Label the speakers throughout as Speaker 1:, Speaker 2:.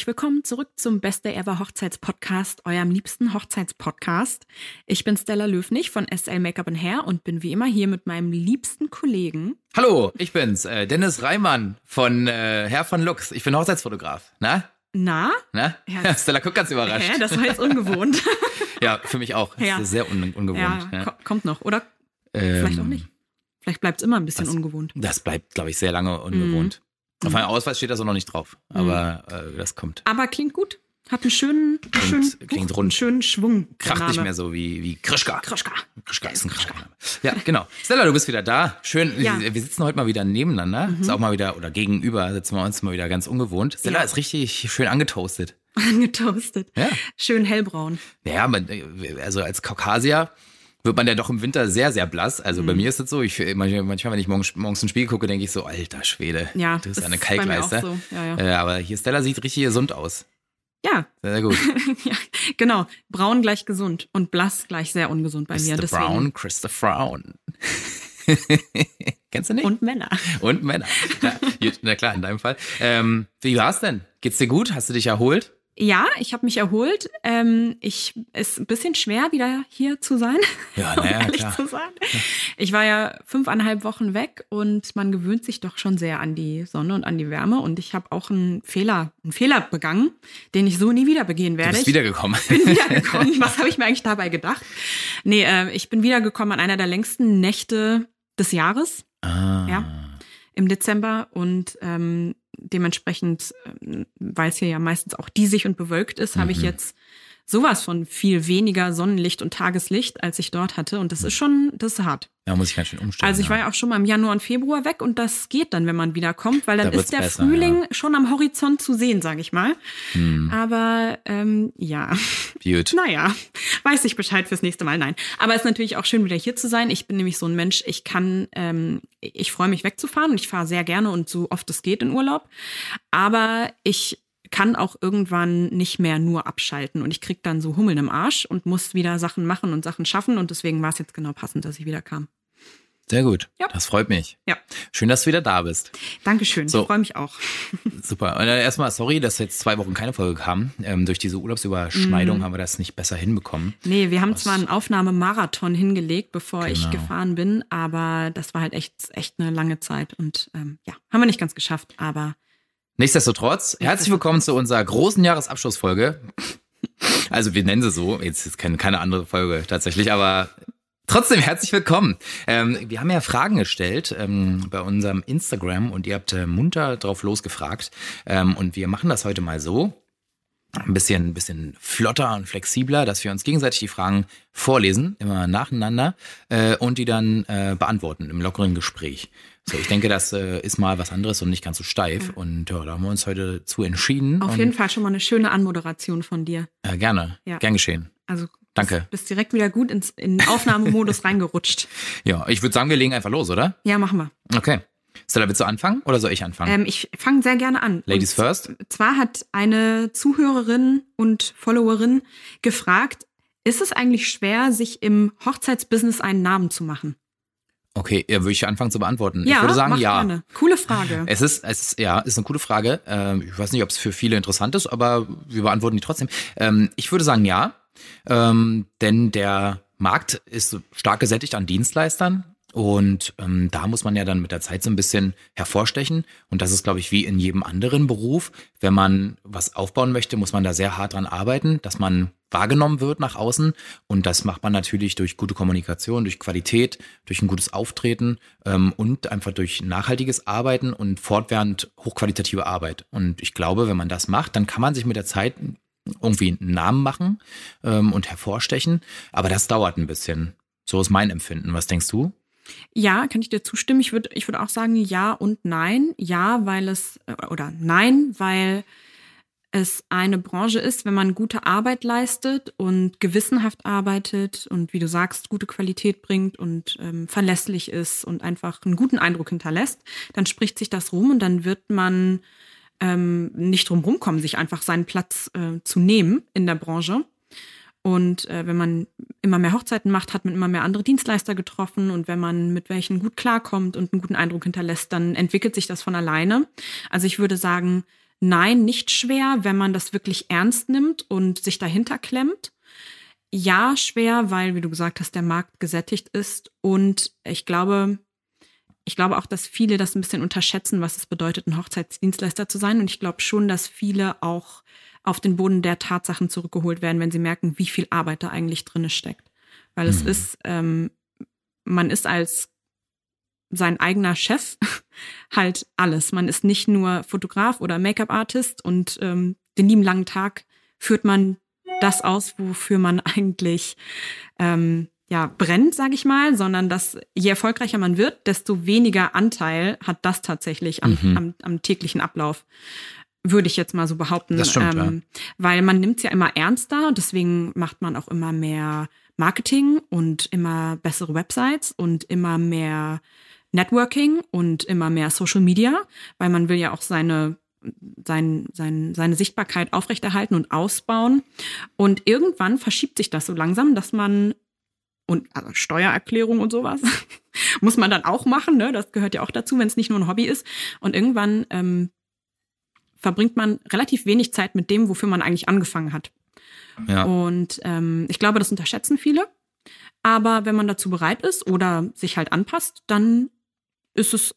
Speaker 1: herzlich willkommen zurück zum Beste Ever Hochzeitspodcast, eurem liebsten Hochzeitspodcast. Ich bin Stella Löfnig von SL Makeup Hair und bin wie immer hier mit meinem liebsten Kollegen.
Speaker 2: Hallo, ich bin's, äh, Dennis Reimann von äh, Herr von Lux. Ich bin Hochzeitsfotograf. Na?
Speaker 1: Na?
Speaker 2: Na?
Speaker 1: Ja.
Speaker 2: Stella guckt ganz überrascht.
Speaker 1: Hä, das war jetzt ungewohnt.
Speaker 2: ja, für mich auch. Das
Speaker 1: Ja.
Speaker 2: ist sehr un ungewohnt.
Speaker 1: ja,
Speaker 2: Ja.
Speaker 1: ko- kommt noch. Oder
Speaker 2: Ähm,
Speaker 1: vielleicht auch nicht. Vielleicht bleibt es immer ein bisschen
Speaker 2: was-
Speaker 1: ungewohnt.
Speaker 2: Das bleibt, glaube ich, sehr lange ungewohnt.
Speaker 1: Mhm.
Speaker 2: Auf meinem Ausweis steht das auch noch nicht drauf. Aber äh, das kommt.
Speaker 1: Aber klingt gut. Hat einen schönen, schönen,
Speaker 2: klingt rund.
Speaker 1: einen schönen Schwung.
Speaker 2: Kracht nicht mehr so wie, wie Krischka.
Speaker 1: Krischka.
Speaker 2: Krischka ist ein Krischka. Ja, genau. Stella, du bist wieder da. Schön.
Speaker 1: Ja. Mhm.
Speaker 2: Wir sitzen heute mal wieder nebeneinander. Ist auch mal wieder, oder gegenüber sitzen wir uns mal wieder ganz ungewohnt. Stella
Speaker 1: Ja.
Speaker 2: ist richtig schön angetoastet.
Speaker 1: Angetoastet.
Speaker 2: Ja.
Speaker 1: Schön hellbraun.
Speaker 2: Ja, man, also als Kaukasier wird man ja doch im Winter sehr, sehr blass. Also
Speaker 1: Mhm.
Speaker 2: bei mir ist es so, ich, manchmal, wenn ich morgens, morgens ins Spiel gucke, denke ich so, alter Schwede,
Speaker 1: Ja,
Speaker 2: du bist
Speaker 1: das
Speaker 2: eine
Speaker 1: ist mir auch
Speaker 2: Kalkleiste.
Speaker 1: so. Ja, ja.
Speaker 2: Äh, aber hier Stella sieht richtig gesund aus.
Speaker 1: Ja,
Speaker 2: Sehr, sehr gut.
Speaker 1: ja, genau. Braun gleich gesund und blass gleich sehr ungesund bei mir.
Speaker 2: Mr.
Speaker 1: Deswegen.
Speaker 2: Brown, Christopher Brown. Kennst du nicht?
Speaker 1: Und Männer.
Speaker 2: Und Männer. Ja, na klar, in deinem Fall. Ähm, wie war's denn? Geht's dir gut? Hast du dich erholt?
Speaker 1: Ja, ich habe mich erholt. Ähm, ich ist ein bisschen schwer, wieder hier zu sein,
Speaker 2: Ja,
Speaker 1: um
Speaker 2: naja,
Speaker 1: ehrlich
Speaker 2: klar.
Speaker 1: zu sein. Ich war ja fünfeinhalb Wochen weg und man gewöhnt sich doch schon sehr an die Sonne und an die Wärme. Und ich habe auch einen Fehler, einen Fehler begangen, den ich so nie wieder begehen
Speaker 2: Du
Speaker 1: werde.
Speaker 2: bist
Speaker 1: Ich
Speaker 2: wiedergekommen.
Speaker 1: bin wiedergekommen. Was habe ich mir eigentlich dabei gedacht? Nee, äh, ich bin wiedergekommen an einer der längsten Nächte des Jahres.
Speaker 2: ah.
Speaker 1: Ja. im Dezember und ähm, dementsprechend, ähm, weil es hier ja meistens auch diesig und bewölkt ist, habe ich
Speaker 2: Mhm.
Speaker 1: jetzt sowas von viel weniger Sonnenlicht und Tageslicht, als ich dort hatte. Und das ist schon, das ist hart.
Speaker 2: Da muss ich ganz schön umstellen.
Speaker 1: Also ich war ja auch schon mal im Januar und Februar weg und das geht dann, wenn man wiederkommt, weil dann
Speaker 2: Da
Speaker 1: ist der
Speaker 2: besser,
Speaker 1: Frühling schon am Horizont zu sehen, sage ich mal.
Speaker 2: Hm,
Speaker 1: Aber ähm, ja,
Speaker 2: gut.
Speaker 1: naja, weiß ich Bescheid fürs nächste Mal. Nein. Aber es ist natürlich auch schön, wieder hier zu sein. Ich bin nämlich so ein Mensch, ich kann, ähm, ich freue mich wegzufahren und ich fahre sehr gerne und so oft es geht in Urlaub. Aber ich kann auch irgendwann nicht mehr nur abschalten und ich krieg dann so Hummeln im Arsch und muss wieder Sachen machen und Sachen schaffen und deswegen war es jetzt genau passend, dass ich wieder kam.
Speaker 2: Sehr gut.
Speaker 1: Ja.
Speaker 2: Das freut mich.
Speaker 1: Ja,
Speaker 2: Schön, dass du wieder da bist.
Speaker 1: Dankeschön.
Speaker 2: So.
Speaker 1: Ich freue mich auch.
Speaker 2: Super. Und äh, erstmal sorry, dass jetzt zwei Wochen keine Folge kam. Ähm, durch diese Urlaubsüberschneidung
Speaker 1: Mhm.
Speaker 2: haben wir das nicht besser hinbekommen.
Speaker 1: Nee, wir haben
Speaker 2: Was?
Speaker 1: zwar einen Aufnahmemarathon hingelegt, bevor ich
Speaker 2: Genau.
Speaker 1: gefahren bin, aber das war halt echt, echt eine lange Zeit und ähm, ja, haben wir nicht ganz geschafft, aber
Speaker 2: Nichtsdestotrotz, herzlich willkommen zu unserer großen Jahresabschlussfolge. Also wir nennen sie so, jetzt ist keine, keine andere Folge tatsächlich, aber trotzdem herzlich willkommen. Ähm, wir haben ja Fragen gestellt ähm, bei unserem Instagram und ihr habt äh, munter drauf losgefragt. Ähm, und wir machen das heute mal so, ein bisschen, ein bisschen flotter und flexibler, dass wir uns gegenseitig die Fragen vorlesen, immer nacheinander, äh, und die dann äh, beantworten im lockeren Gespräch. So, ich denke, das äh, ist mal was anderes und nicht ganz so steif. Und ja, da haben wir uns heute zu entschieden.
Speaker 1: auf
Speaker 2: und,
Speaker 1: jeden Fall schon mal eine schöne Anmoderation von dir.
Speaker 2: Äh, gerne,
Speaker 1: Ja.
Speaker 2: gern geschehen.
Speaker 1: Also
Speaker 2: Danke.
Speaker 1: Bist, bist direkt wieder gut ins, in den Aufnahmemodus reingerutscht.
Speaker 2: Ja, ich würde sagen, wir legen einfach los, oder?
Speaker 1: Ja, machen wir.
Speaker 2: Okay. Stella, willst du anfangen oder soll ich anfangen?
Speaker 1: Ähm, ich fange sehr gerne an.
Speaker 2: Ladies
Speaker 1: und
Speaker 2: first?
Speaker 1: Zwar hat eine Zuhörerin und Followerin gefragt, ist es eigentlich schwer, sich im Hochzeitsbusiness einen Namen zu machen?
Speaker 2: Okay, ja, würde ich anfangen zu beantworten.
Speaker 1: Ja,
Speaker 2: ich würde sagen, ja.
Speaker 1: gerne. Coole Frage.
Speaker 2: Es ist, es ist, ja, ist eine coole Frage. Ähm, ich weiß nicht, ob es für viele interessant ist, aber wir beantworten die trotzdem. Ähm, ich würde sagen, ja. Ähm, denn der Markt ist stark gesättigt an Dienstleistern. Und ähm, da muss man ja dann mit der Zeit so ein bisschen hervorstechen. Und das ist, glaube ich, wie in jedem anderen Beruf. Wenn man was aufbauen möchte, muss man da sehr hart dran arbeiten, dass man wahrgenommen wird nach außen. Und das macht man natürlich durch gute Kommunikation, durch Qualität, durch ein gutes Auftreten ähm, und einfach durch nachhaltiges Arbeiten und fortwährend hochqualitative Arbeit. Und ich glaube, wenn man das macht, dann kann man sich mit der Zeit irgendwie einen Namen machen ähm, und hervorstechen. Aber das dauert ein bisschen. So ist mein Empfinden. Was denkst du?
Speaker 1: Ja, kann ich dir zustimmen. Ich würde ich würde auch sagen ja und nein. Ja, weil es, äh, oder nein, weil es eine Branche ist, wenn man gute Arbeit leistet und gewissenhaft arbeitet und wie du sagst, gute Qualität bringt und ähm, verlässlich ist und einfach einen guten Eindruck hinterlässt, dann spricht sich das rum und dann wird man ähm, nicht drum rumkommen, sich einfach seinen Platz äh, zu nehmen in der Branche. Und äh, wenn man immer mehr Hochzeiten macht, hat man immer mehr andere Dienstleister getroffen und wenn man mit welchen gut klarkommt und einen guten Eindruck hinterlässt, dann entwickelt sich das von alleine. Also ich würde sagen, Nein, nicht schwer, wenn man das wirklich ernst nimmt und sich dahinter klemmt. Ja, schwer, weil, wie du gesagt hast, der Markt gesättigt ist. Und ich glaube, ich glaube auch, dass viele das ein bisschen unterschätzen, was es bedeutet, ein Hochzeitsdienstleister zu sein. Und ich glaube schon, dass viele auch auf den Boden der Tatsachen zurückgeholt werden, wenn sie merken, wie viel Arbeit da eigentlich drin steckt. Weil mhm. es ist, ähm, man ist als sein eigener Chef halt alles. Man ist nicht nur Fotograf oder Make-up-Artist und ähm, den lieben langen Tag führt man das aus, wofür man eigentlich ähm, ja brennt, sage ich mal, sondern dass je erfolgreicher man wird, desto weniger Anteil hat das tatsächlich am, mhm. am, am täglichen Ablauf würde ich jetzt mal so behaupten.
Speaker 2: Das stimmt, ähm,
Speaker 1: ja. Weil man nimmt es ja immer ernster und deswegen macht man auch immer mehr Marketing und immer bessere Websites und immer mehr Networking und immer mehr Social Media, weil man will ja auch seine sein, sein, seine Sichtbarkeit aufrechterhalten und ausbauen. Und irgendwann verschiebt sich das so langsam, dass man und also Steuererklärung und sowas muss man dann auch machen. Ne? Das gehört ja auch dazu, wenn es nicht nur ein Hobby ist. Und irgendwann ähm, verbringt man relativ wenig Zeit mit dem, wofür man eigentlich angefangen hat. Ja. Und ähm, ich glaube, das unterschätzen viele. Aber wenn man dazu bereit ist oder sich halt anpasst, dann ist es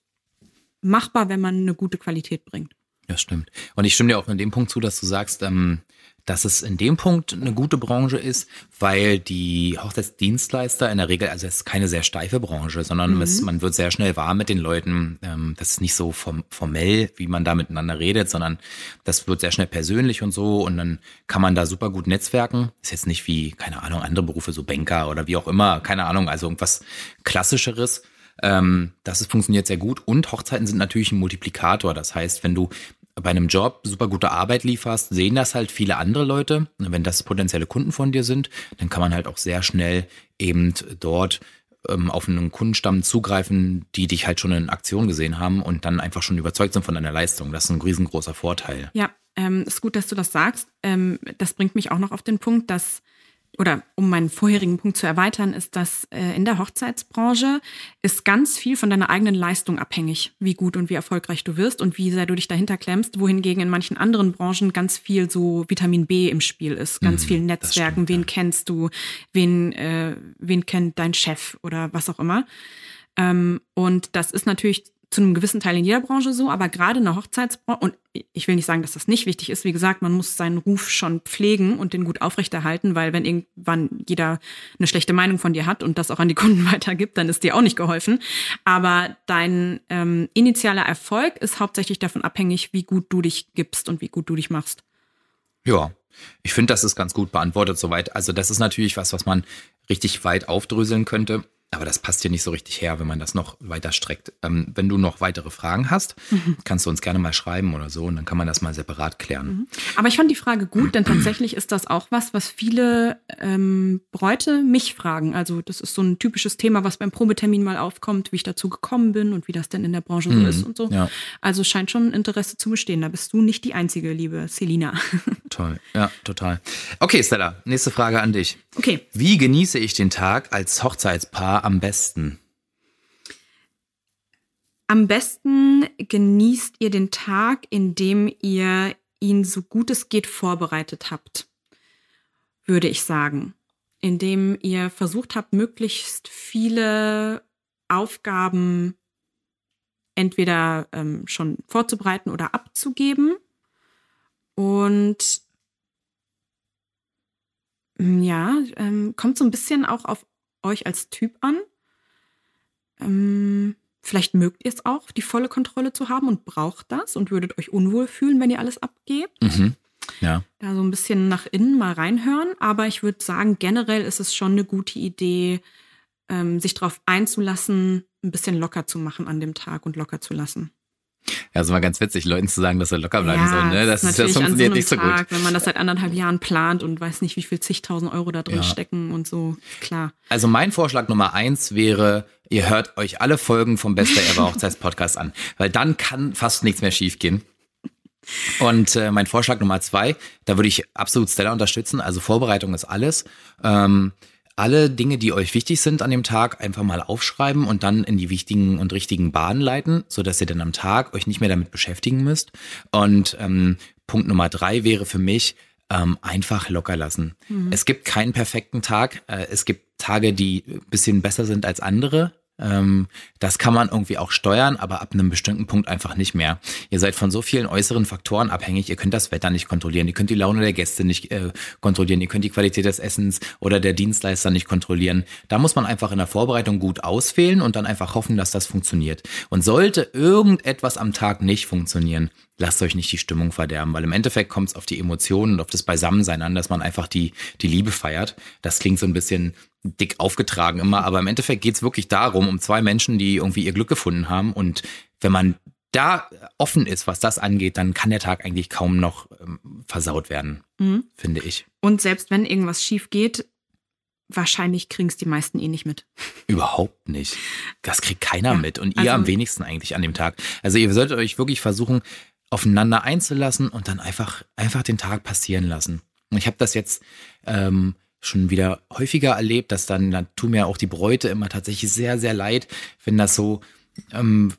Speaker 1: machbar, wenn man eine gute Qualität bringt.
Speaker 2: Ja, stimmt. Und ich stimme dir auch in dem Punkt zu, dass du sagst, ähm, dass es in dem Punkt eine gute Branche ist, weil die Hochzeitsdienstleister in der Regel, also es ist keine sehr steife Branche, sondern mhm. es, man wird sehr schnell warm mit den Leuten. Ähm, das ist nicht so formell, wie man da miteinander redet, sondern das wird sehr schnell persönlich und so und dann kann man da super gut netzwerken. Ist jetzt nicht wie, keine Ahnung, andere Berufe, so Banker oder wie auch immer, keine Ahnung, also irgendwas klassischeres. Ähm, das ist, funktioniert sehr gut und Hochzeiten sind natürlich ein Multiplikator. Das heißt, wenn du bei einem Job super gute Arbeit lieferst, sehen das halt viele andere Leute. Und wenn das potenzielle Kunden von dir sind, dann kann man halt auch sehr schnell eben dort ähm, auf einen Kundenstamm zugreifen, die dich halt schon in Aktion gesehen haben und dann einfach schon überzeugt sind von deiner Leistung. Das ist ein riesengroßer Vorteil.
Speaker 1: Ja, ähm, ist gut, dass du das sagst. Ähm, das bringt mich auch noch auf den Punkt, dass oder um meinen vorherigen Punkt zu erweitern, ist, dass äh, in der Hochzeitsbranche ist ganz viel von deiner eigenen Leistung abhängig, wie gut und wie erfolgreich du wirst und wie sehr du dich dahinter klemmst, wohingegen in manchen anderen Branchen ganz viel so Vitamin B im Spiel ist, ganz mhm, viel Netzwerken, stimmt, wen ja. kennst du, wen, äh, wen kennt dein Chef oder was auch immer. Ähm, und das ist natürlich zu einem gewissen Teil in jeder Branche so, aber gerade in der Hochzeitsbranche, und ich will nicht sagen, dass das nicht wichtig ist, wie gesagt, man muss seinen Ruf schon pflegen und den gut aufrechterhalten, weil wenn irgendwann jeder eine schlechte Meinung von dir hat und das auch an die Kunden weitergibt, dann ist dir auch nicht geholfen. Aber dein ähm, initialer Erfolg ist hauptsächlich davon abhängig, wie gut du dich gibst und wie gut du dich machst.
Speaker 2: Ja, ich finde, das ist ganz gut beantwortet soweit. Also das ist natürlich was, was man richtig weit aufdröseln könnte. Aber das passt hier nicht so richtig her, wenn man das noch weiter streckt. Ähm, wenn du noch weitere Fragen hast, mhm. kannst du uns gerne mal schreiben oder so und dann kann man das mal separat klären. Mhm.
Speaker 1: Aber ich fand die Frage gut, denn tatsächlich ist das auch was, was viele ähm, Bräute mich fragen. Also das ist so ein typisches Thema, was beim Probetermin mal aufkommt, wie ich dazu gekommen bin und wie das denn in der Branche so mhm. ist und so. Ja. Also scheint schon Interesse zu bestehen. Da bist du nicht die einzige, liebe Selina.
Speaker 2: Toll, ja, total. Okay, Stella, nächste Frage an dich.
Speaker 1: Okay.
Speaker 2: Wie genieße ich den Tag als Hochzeitspaar am besten?
Speaker 1: Am besten genießt ihr den Tag, indem ihr ihn so gut es geht vorbereitet habt, würde ich sagen. Indem ihr versucht habt, möglichst viele Aufgaben entweder ähm, schon vorzubereiten oder abzugeben. Und ja, ähm, kommt so ein bisschen auch auf euch als Typ an. Ähm, vielleicht mögt ihr es auch, die volle Kontrolle zu haben und braucht das und würdet euch unwohl fühlen, wenn ihr alles abgebt.
Speaker 2: Mhm. Ja.
Speaker 1: Da so ein bisschen nach innen mal reinhören. Aber ich würde sagen, generell ist es schon eine gute Idee, ähm, sich darauf einzulassen, ein bisschen locker zu machen an dem Tag und locker zu lassen.
Speaker 2: Ja, ist mal ganz witzig, Leuten zu sagen, dass sie locker bleiben ja, sollen. Ne? Das, ist, das funktioniert so nicht so Tag,
Speaker 1: gut. Wenn man das seit anderthalb Jahren plant und weiß nicht, wie viel zigtausend Euro da drin ja. stecken und so, klar.
Speaker 2: Also mein Vorschlag Nummer eins wäre, ihr hört euch alle Folgen vom Beste Ever Hochzeitspodcast an, weil dann kann fast nichts mehr schiefgehen. Und äh, mein Vorschlag Nummer zwei, da würde ich absolut Stella unterstützen. Also Vorbereitung ist alles. Ähm, alle Dinge, die euch wichtig sind an dem Tag, einfach mal aufschreiben und dann in die wichtigen und richtigen Bahnen leiten, so dass ihr dann am Tag euch nicht mehr damit beschäftigen müsst. Und ähm, Punkt Nummer drei wäre für mich, ähm, einfach locker lassen. Mhm. Es gibt keinen perfekten Tag. Äh, es gibt Tage, die ein bisschen besser sind als andere. Ähm, das kann man irgendwie auch steuern, aber ab einem bestimmten Punkt einfach nicht mehr. Ihr seid von so vielen äußeren Faktoren abhängig. Ihr könnt das Wetter nicht kontrollieren. Ihr könnt die Laune der Gäste nicht äh, kontrollieren. Ihr könnt die Qualität des Essens oder der Dienstleister nicht kontrollieren. Da muss man einfach in der Vorbereitung gut auswählen und dann einfach hoffen, dass das funktioniert. Und sollte irgendetwas am Tag nicht funktionieren, lasst euch nicht die Stimmung verderben, weil im Endeffekt kommt es auf die Emotionen und auf das Beisammensein an, dass man einfach die, die Liebe feiert. Das klingt so ein bisschen dick aufgetragen immer, aber im Endeffekt geht es wirklich darum, um zwei Menschen, die irgendwie ihr Glück gefunden haben. Und wenn man da offen ist, was das angeht, dann kann der Tag eigentlich kaum noch ähm, versaut werden, mhm. finde ich.
Speaker 1: Und selbst wenn irgendwas schief geht, wahrscheinlich kriegen es die meisten eh nicht mit.
Speaker 2: Überhaupt nicht. Das kriegt keiner ja, mit und ihr also, am wenigsten eigentlich an dem Tag. Also ihr solltet euch wirklich versuchen, aufeinander einzulassen und dann einfach, einfach den Tag passieren lassen. Und ich habe das jetzt ähm, schon wieder häufiger erlebt, dass dann, dann tun mir auch die Bräute immer tatsächlich sehr, sehr leid, wenn das so ähm,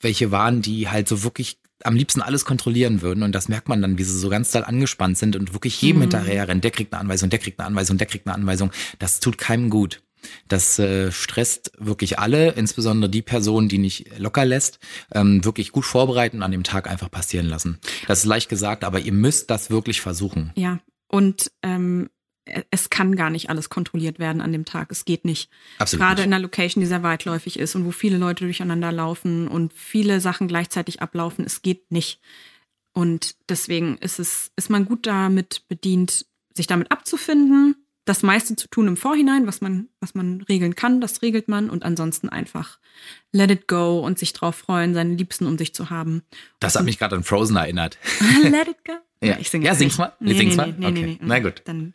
Speaker 2: welche waren, die halt so wirklich am liebsten alles kontrollieren würden. Und das merkt man dann, wie sie so ganz doll angespannt sind und wirklich jedem mhm. hinterher rennen. Der kriegt eine Anweisung, der kriegt eine Anweisung, der kriegt eine Anweisung. Das tut keinem gut. Das äh, stresst wirklich alle, insbesondere die Person, die nicht locker lässt, ähm, wirklich gut vorbereiten, an dem Tag einfach passieren lassen. Das ist leicht gesagt, aber ihr müsst das wirklich versuchen.
Speaker 1: Ja, und ähm, es kann gar nicht alles kontrolliert werden an dem Tag. Es geht nicht. Absolut Gerade nicht. in einer Location, die sehr weitläufig ist und wo viele Leute durcheinander laufen und viele Sachen gleichzeitig ablaufen, es geht nicht. Und deswegen ist es, ist man gut damit bedient, sich damit abzufinden, das meiste zu tun im Vorhinein, was man, was man regeln kann, das regelt man und ansonsten einfach let it go und sich drauf freuen, seine Liebsten um sich zu haben.
Speaker 2: Das hat mich gerade an Frozen erinnert.
Speaker 1: let it go?
Speaker 2: Ja, ich singe ja sing's mal. Nee, sing's nee, mal. Nee, okay. nee, nee, Na gut.
Speaker 1: Dann,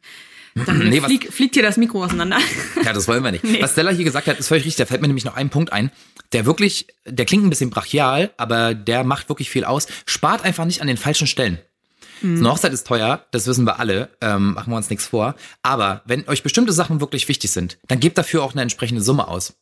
Speaker 1: dann nee, flieg, fliegt hier das Mikro auseinander.
Speaker 2: Ja, das wollen wir nicht. Nee. Was Stella hier gesagt hat, ist völlig richtig. Da fällt mir nämlich noch ein Punkt ein, der wirklich, der klingt ein bisschen brachial, aber der macht wirklich viel aus. Spart einfach nicht an den falschen Stellen. Mhm. So eine Hochzeit ist teuer, das wissen wir alle, ähm, machen wir uns nichts vor. Aber wenn euch bestimmte Sachen wirklich wichtig sind, dann gebt dafür auch eine entsprechende Summe aus.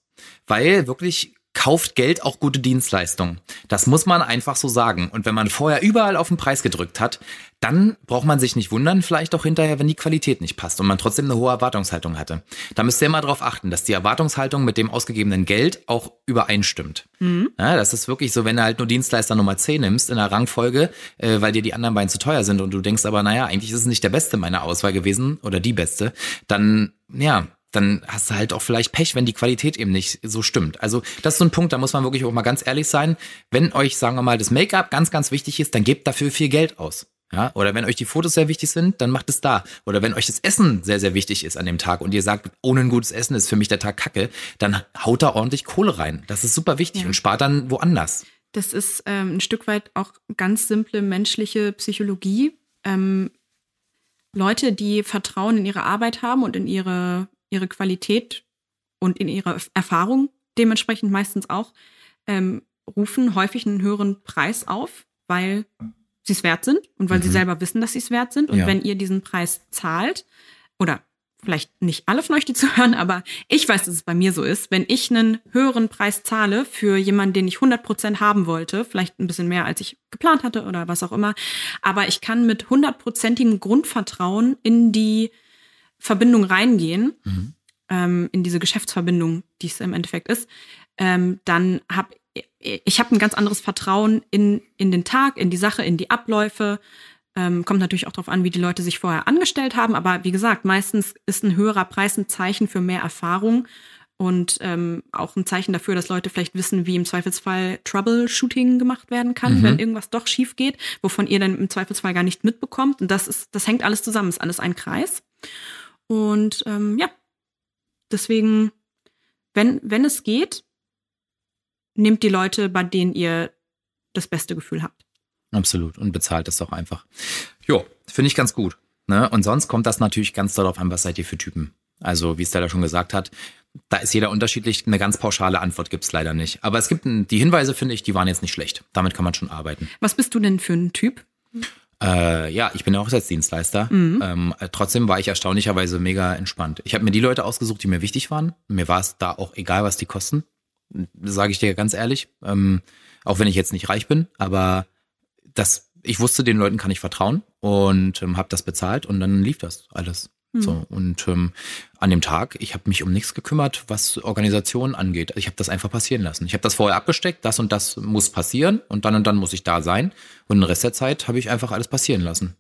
Speaker 2: Weil wirklich kauft Geld auch gute Dienstleistungen. Das muss man einfach so sagen. Und wenn man vorher überall auf den Preis gedrückt hat, dann braucht man sich nicht wundern, vielleicht auch hinterher, wenn die Qualität nicht passt und man trotzdem eine hohe Erwartungshaltung hatte. Da müsst ihr immer darauf achten, dass die Erwartungshaltung mit dem ausgegebenen Geld auch übereinstimmt. Mhm. Ja, das ist wirklich so, wenn du halt nur Dienstleister Nummer 10 nimmst in der Rangfolge, äh, weil dir die anderen beiden zu teuer sind und du denkst aber, naja, eigentlich ist es nicht der beste meiner Auswahl gewesen oder die beste, dann, ja, dann hast du halt auch vielleicht Pech, wenn die Qualität eben nicht so stimmt. Also das ist so ein Punkt, da muss man wirklich auch mal ganz ehrlich sein. Wenn euch, sagen wir mal, das Make-up ganz, ganz wichtig ist, dann gebt dafür viel Geld aus. Ja, oder wenn euch die Fotos sehr wichtig sind, dann macht es da. Oder wenn euch das Essen sehr, sehr wichtig ist an dem Tag und ihr sagt, ohne ein gutes Essen ist für mich der Tag kacke, dann haut da ordentlich Kohle rein. Das ist super wichtig ja. und spart dann woanders.
Speaker 1: Das ist ähm, ein Stück weit auch ganz simple menschliche Psychologie. Ähm, Leute, die Vertrauen in ihre Arbeit haben und in ihre ihre Qualität und in ihre Erfahrung dementsprechend meistens auch, ähm, rufen häufig einen höheren Preis auf, weil sie es wert sind und weil mhm. sie selber wissen, dass sie es wert sind. Und ja. wenn ihr diesen Preis zahlt oder vielleicht nicht alle von euch, die zuhören, aber ich weiß, dass es bei mir so ist. Wenn ich einen höheren Preis zahle für jemanden, den ich 100 Prozent haben wollte, vielleicht ein bisschen mehr, als ich geplant hatte oder was auch immer, aber ich kann mit hundertprozentigem Grundvertrauen in die Verbindung reingehen, mhm. ähm, in diese Geschäftsverbindung, die es im Endeffekt ist, ähm, dann habe ich habe ein ganz anderes Vertrauen in, in den Tag, in die Sache, in die Abläufe. Ähm, kommt natürlich auch darauf an, wie die Leute sich vorher angestellt haben. Aber wie gesagt, meistens ist ein höherer Preis ein Zeichen für mehr Erfahrung und ähm, auch ein Zeichen dafür, dass Leute vielleicht wissen, wie im Zweifelsfall Troubleshooting gemacht werden kann, mhm. wenn irgendwas doch schief geht, wovon ihr dann im Zweifelsfall gar nicht mitbekommt. Und das ist, das hängt alles zusammen, ist alles ein Kreis. Und ähm, ja, deswegen, wenn, wenn es geht, nehmt die Leute, bei denen ihr das beste Gefühl habt.
Speaker 2: Absolut. Und bezahlt es doch einfach. Jo, finde ich ganz gut. Ne? Und sonst kommt das natürlich ganz darauf an, was seid ihr für Typen. Also, wie Stella schon gesagt hat, da ist jeder unterschiedlich. Eine ganz pauschale Antwort gibt es leider nicht. Aber es gibt die Hinweise, finde ich, die waren jetzt nicht schlecht. Damit kann man schon arbeiten.
Speaker 1: Was bist du denn für ein Typ?
Speaker 2: Äh, ja, ich bin ja Hochzeitsdienstleister.
Speaker 1: Mhm.
Speaker 2: Ähm, äh, trotzdem war ich erstaunlicherweise mega entspannt. Ich habe mir die Leute ausgesucht, die mir wichtig waren. Mir war es da auch egal, was die kosten. Sage ich dir ganz ehrlich. Ähm, auch wenn ich jetzt nicht reich bin, aber das, ich wusste, den Leuten kann ich vertrauen und ähm, habe das bezahlt und dann lief das alles. So und ähm, an dem Tag, ich habe mich um nichts gekümmert, was Organisation angeht. Ich habe das einfach passieren lassen. Ich habe das vorher abgesteckt, das und das muss passieren und dann und dann muss ich da sein und den Rest der Zeit habe ich einfach alles passieren lassen.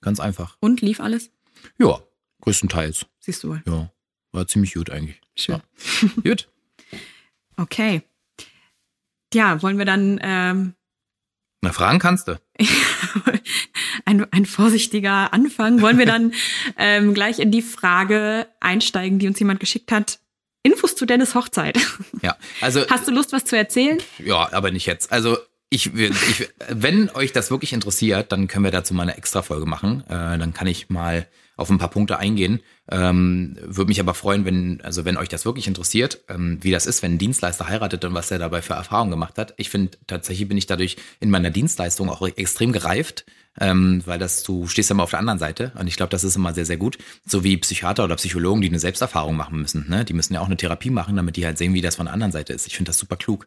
Speaker 2: Ganz einfach.
Speaker 1: Und lief alles?
Speaker 2: Ja, größtenteils.
Speaker 1: Siehst du wohl.
Speaker 2: Ja, war ziemlich gut eigentlich.
Speaker 1: Schön.
Speaker 2: Ja. gut.
Speaker 1: Okay. Ja, wollen wir dann ähm,
Speaker 2: Na, fragen kannst du.
Speaker 1: ein, ein vorsichtiger Anfang. Wollen wir dann ähm, gleich in die Frage einsteigen, die uns jemand geschickt hat? Infos zu Dennis Hochzeit.
Speaker 2: Ja, also
Speaker 1: Hast du Lust, was zu erzählen?
Speaker 2: Ja, aber nicht jetzt. Also ich, will- ich, wenn euch das wirklich interessiert, dann können wir dazu mal eine extra Folge machen. Äh, dann kann ich mal auf ein paar Punkte eingehen. Ähm, Würde mich aber freuen, wenn, also wenn euch das wirklich interessiert, ähm, wie das ist, wenn ein Dienstleister heiratet und was er dabei für Erfahrungen gemacht hat. Ich finde, tatsächlich bin ich dadurch in meiner Dienstleistung auch extrem gereift, ähm, weil das, du stehst ja immer auf der anderen Seite und ich glaube, das ist immer sehr, sehr gut. So wie Psychiater oder Psychologen, die eine Selbsterfahrung machen müssen. Ne? Die müssen ja auch eine Therapie machen, damit die halt sehen, wie das von der anderen Seite ist. Ich finde das super klug.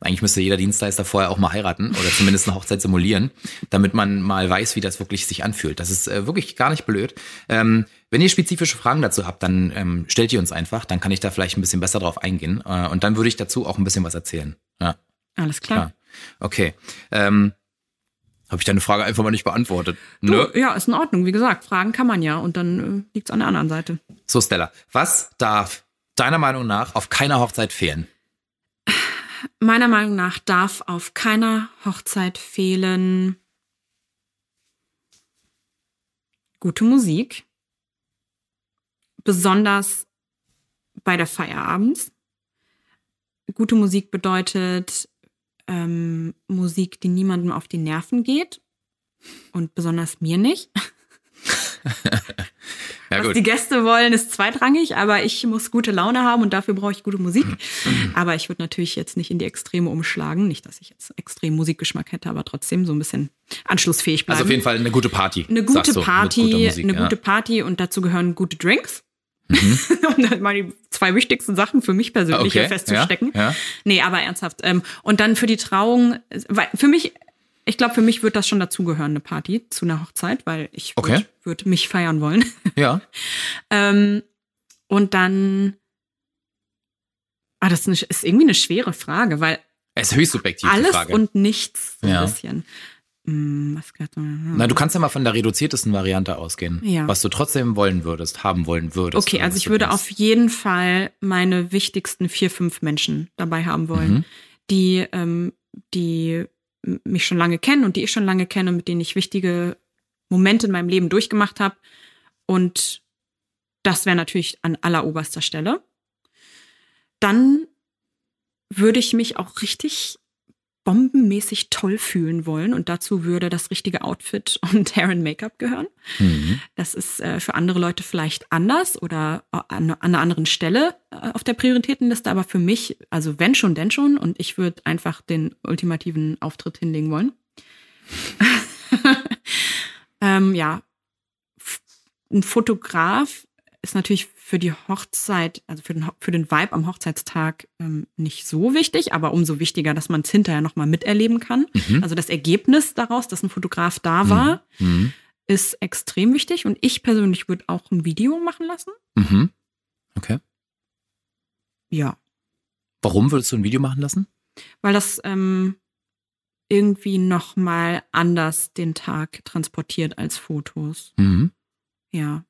Speaker 2: Eigentlich müsste jeder Dienstleister vorher auch mal heiraten oder zumindest eine Hochzeit simulieren, damit man mal weiß, wie das wirklich sich anfühlt. Das ist äh, wirklich gar nicht blöd. Ähm, wenn ihr spezifische Fragen dazu habt, dann ähm, stellt die uns einfach, dann kann ich da vielleicht ein bisschen besser drauf eingehen. Äh, und dann würde ich dazu auch ein bisschen was erzählen. Ja,
Speaker 1: Alles klar.
Speaker 2: klar. Okay. Ähm, Habe ich deine Frage einfach mal nicht beantwortet?
Speaker 1: Du,
Speaker 2: Nö.
Speaker 1: ja, ist in Ordnung. Wie gesagt, fragen kann man ja und dann äh, liegt's an der anderen Seite.
Speaker 2: So, Stella, was darf deiner Meinung nach auf keiner Hochzeit fehlen?
Speaker 1: Meiner Meinung nach darf auf keiner Hochzeit fehlen gute Musik. Besonders bei der Feier abends. Gute Musik bedeutet ähm, Musik, die niemandem auf die Nerven geht. Und besonders mir nicht.
Speaker 2: Ja,
Speaker 1: Was die Gäste wollen, ist zweitrangig, aber ich muss gute Laune haben und dafür brauche ich gute Musik. aber ich würde natürlich jetzt nicht in die Extreme umschlagen. Nicht, dass ich jetzt extrem Musikgeschmack hätte, aber trotzdem so ein bisschen anschlussfähig bleiben.
Speaker 2: Also auf jeden Fall eine gute Party.
Speaker 1: eine gute
Speaker 2: du,
Speaker 1: Party,
Speaker 2: guter Musik,
Speaker 1: eine
Speaker 2: ja.
Speaker 1: Gute Party und dazu gehören gute Drinks. um dann mal die zwei wichtigsten Sachen für mich persönlich
Speaker 2: Okay,
Speaker 1: hier festzustecken.
Speaker 2: ja, ja.
Speaker 1: Nee, aber ernsthaft. Ähm, und dann für die Trauung, weil für mich, ich glaube, für mich wird das schon dazugehören, eine Party zu einer Hochzeit, weil ich
Speaker 2: Okay.
Speaker 1: würde würd mich feiern wollen.
Speaker 2: Ja.
Speaker 1: Ähm, und dann, ah, das ist, eine, ist irgendwie eine schwere Frage, weil
Speaker 2: Es ist höchst subjektiv,
Speaker 1: alles und nichts so
Speaker 2: Ja.
Speaker 1: ein bisschen. Hm,
Speaker 2: Na, du kannst ja mal von der reduziertesten Variante ausgehen.
Speaker 1: Ja.
Speaker 2: Was du trotzdem wollen würdest, haben wollen würdest.
Speaker 1: Okay, also ich würde auf jeden Fall meine wichtigsten vier, fünf Menschen dabei haben wollen,
Speaker 2: Mhm.
Speaker 1: die, ähm, die mich schon lange kennen und die ich schon lange kenne, mit denen ich wichtige Momente in meinem Leben durchgemacht habe. Und das wäre natürlich an alleroberster Stelle. Dann würde ich mich auch richtig bombenmäßig toll fühlen wollen und dazu würde das richtige Outfit und Hair and Make-up gehören.
Speaker 2: Mhm.
Speaker 1: Das ist äh, für andere Leute vielleicht anders oder an, an einer anderen Stelle äh, auf der Prioritätenliste, aber für mich, also wenn schon, denn schon. Und ich würde einfach den ultimativen Auftritt hinlegen wollen. ähm, ja, ein Fotograf ist natürlich für die Hochzeit, also für den, für den Vibe am Hochzeitstag ähm, nicht so wichtig, aber umso wichtiger, dass man es hinterher nochmal miterleben kann.
Speaker 2: Mhm.
Speaker 1: Also das Ergebnis daraus, dass ein Fotograf da war,
Speaker 2: Mhm.
Speaker 1: ist extrem wichtig und ich persönlich würde auch ein Video machen lassen.
Speaker 2: Mhm. Okay.
Speaker 1: Ja.
Speaker 2: Warum würdest du ein Video machen lassen?
Speaker 1: Weil das ähm, irgendwie nochmal anders den Tag transportiert als Fotos.
Speaker 2: Mhm.
Speaker 1: Ja.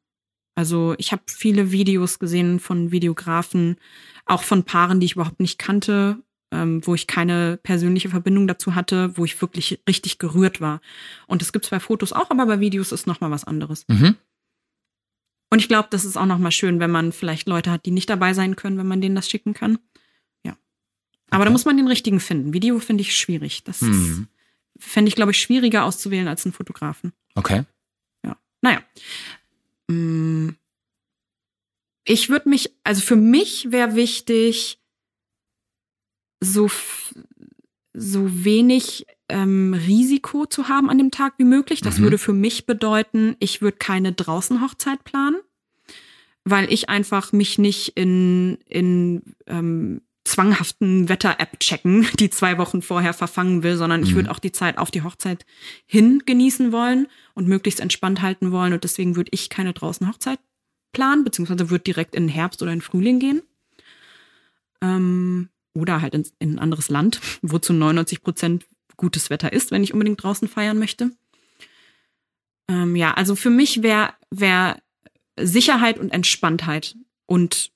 Speaker 1: Also ich habe viele Videos gesehen von Videografen, auch von Paaren, die ich überhaupt nicht kannte, ähm, wo ich keine persönliche Verbindung dazu hatte, wo ich wirklich richtig gerührt war. Und das gibt's bei Fotos auch, aber bei Videos ist nochmal was anderes.
Speaker 2: Mhm.
Speaker 1: Und ich glaube, das ist auch nochmal schön, wenn man vielleicht Leute hat, die nicht dabei sein können, wenn man denen das schicken kann. Ja. Aber da
Speaker 2: Okay.
Speaker 1: muss man den richtigen finden. Video finde ich schwierig. Das
Speaker 2: Mhm.
Speaker 1: fände ich, glaube ich, schwieriger auszuwählen als einen Fotografen.
Speaker 2: Okay.
Speaker 1: Naja. Mm. Ich würde mich, also für mich wäre wichtig, so, so wenig ähm, Risiko zu haben an dem Tag wie möglich. Das
Speaker 2: Mhm.
Speaker 1: würde für mich bedeuten, ich würde keine Draußenhochzeit planen, weil ich einfach mich nicht in, in ähm, zwanghaften Wetter-App checken, die zwei Wochen vorher verfangen will, sondern ich würde auch die Zeit auf die Hochzeit hin genießen wollen und möglichst entspannt halten wollen. Und deswegen würde ich keine Draußenhochzeit planen, beziehungsweise würde direkt in den Herbst oder in den Frühling gehen. Ähm, oder halt in, in ein anderes Land, wo zu 99 Prozent gutes Wetter ist, wenn ich unbedingt draußen feiern möchte. Ähm, ja, also für mich wäre wär Sicherheit und Entspanntheit und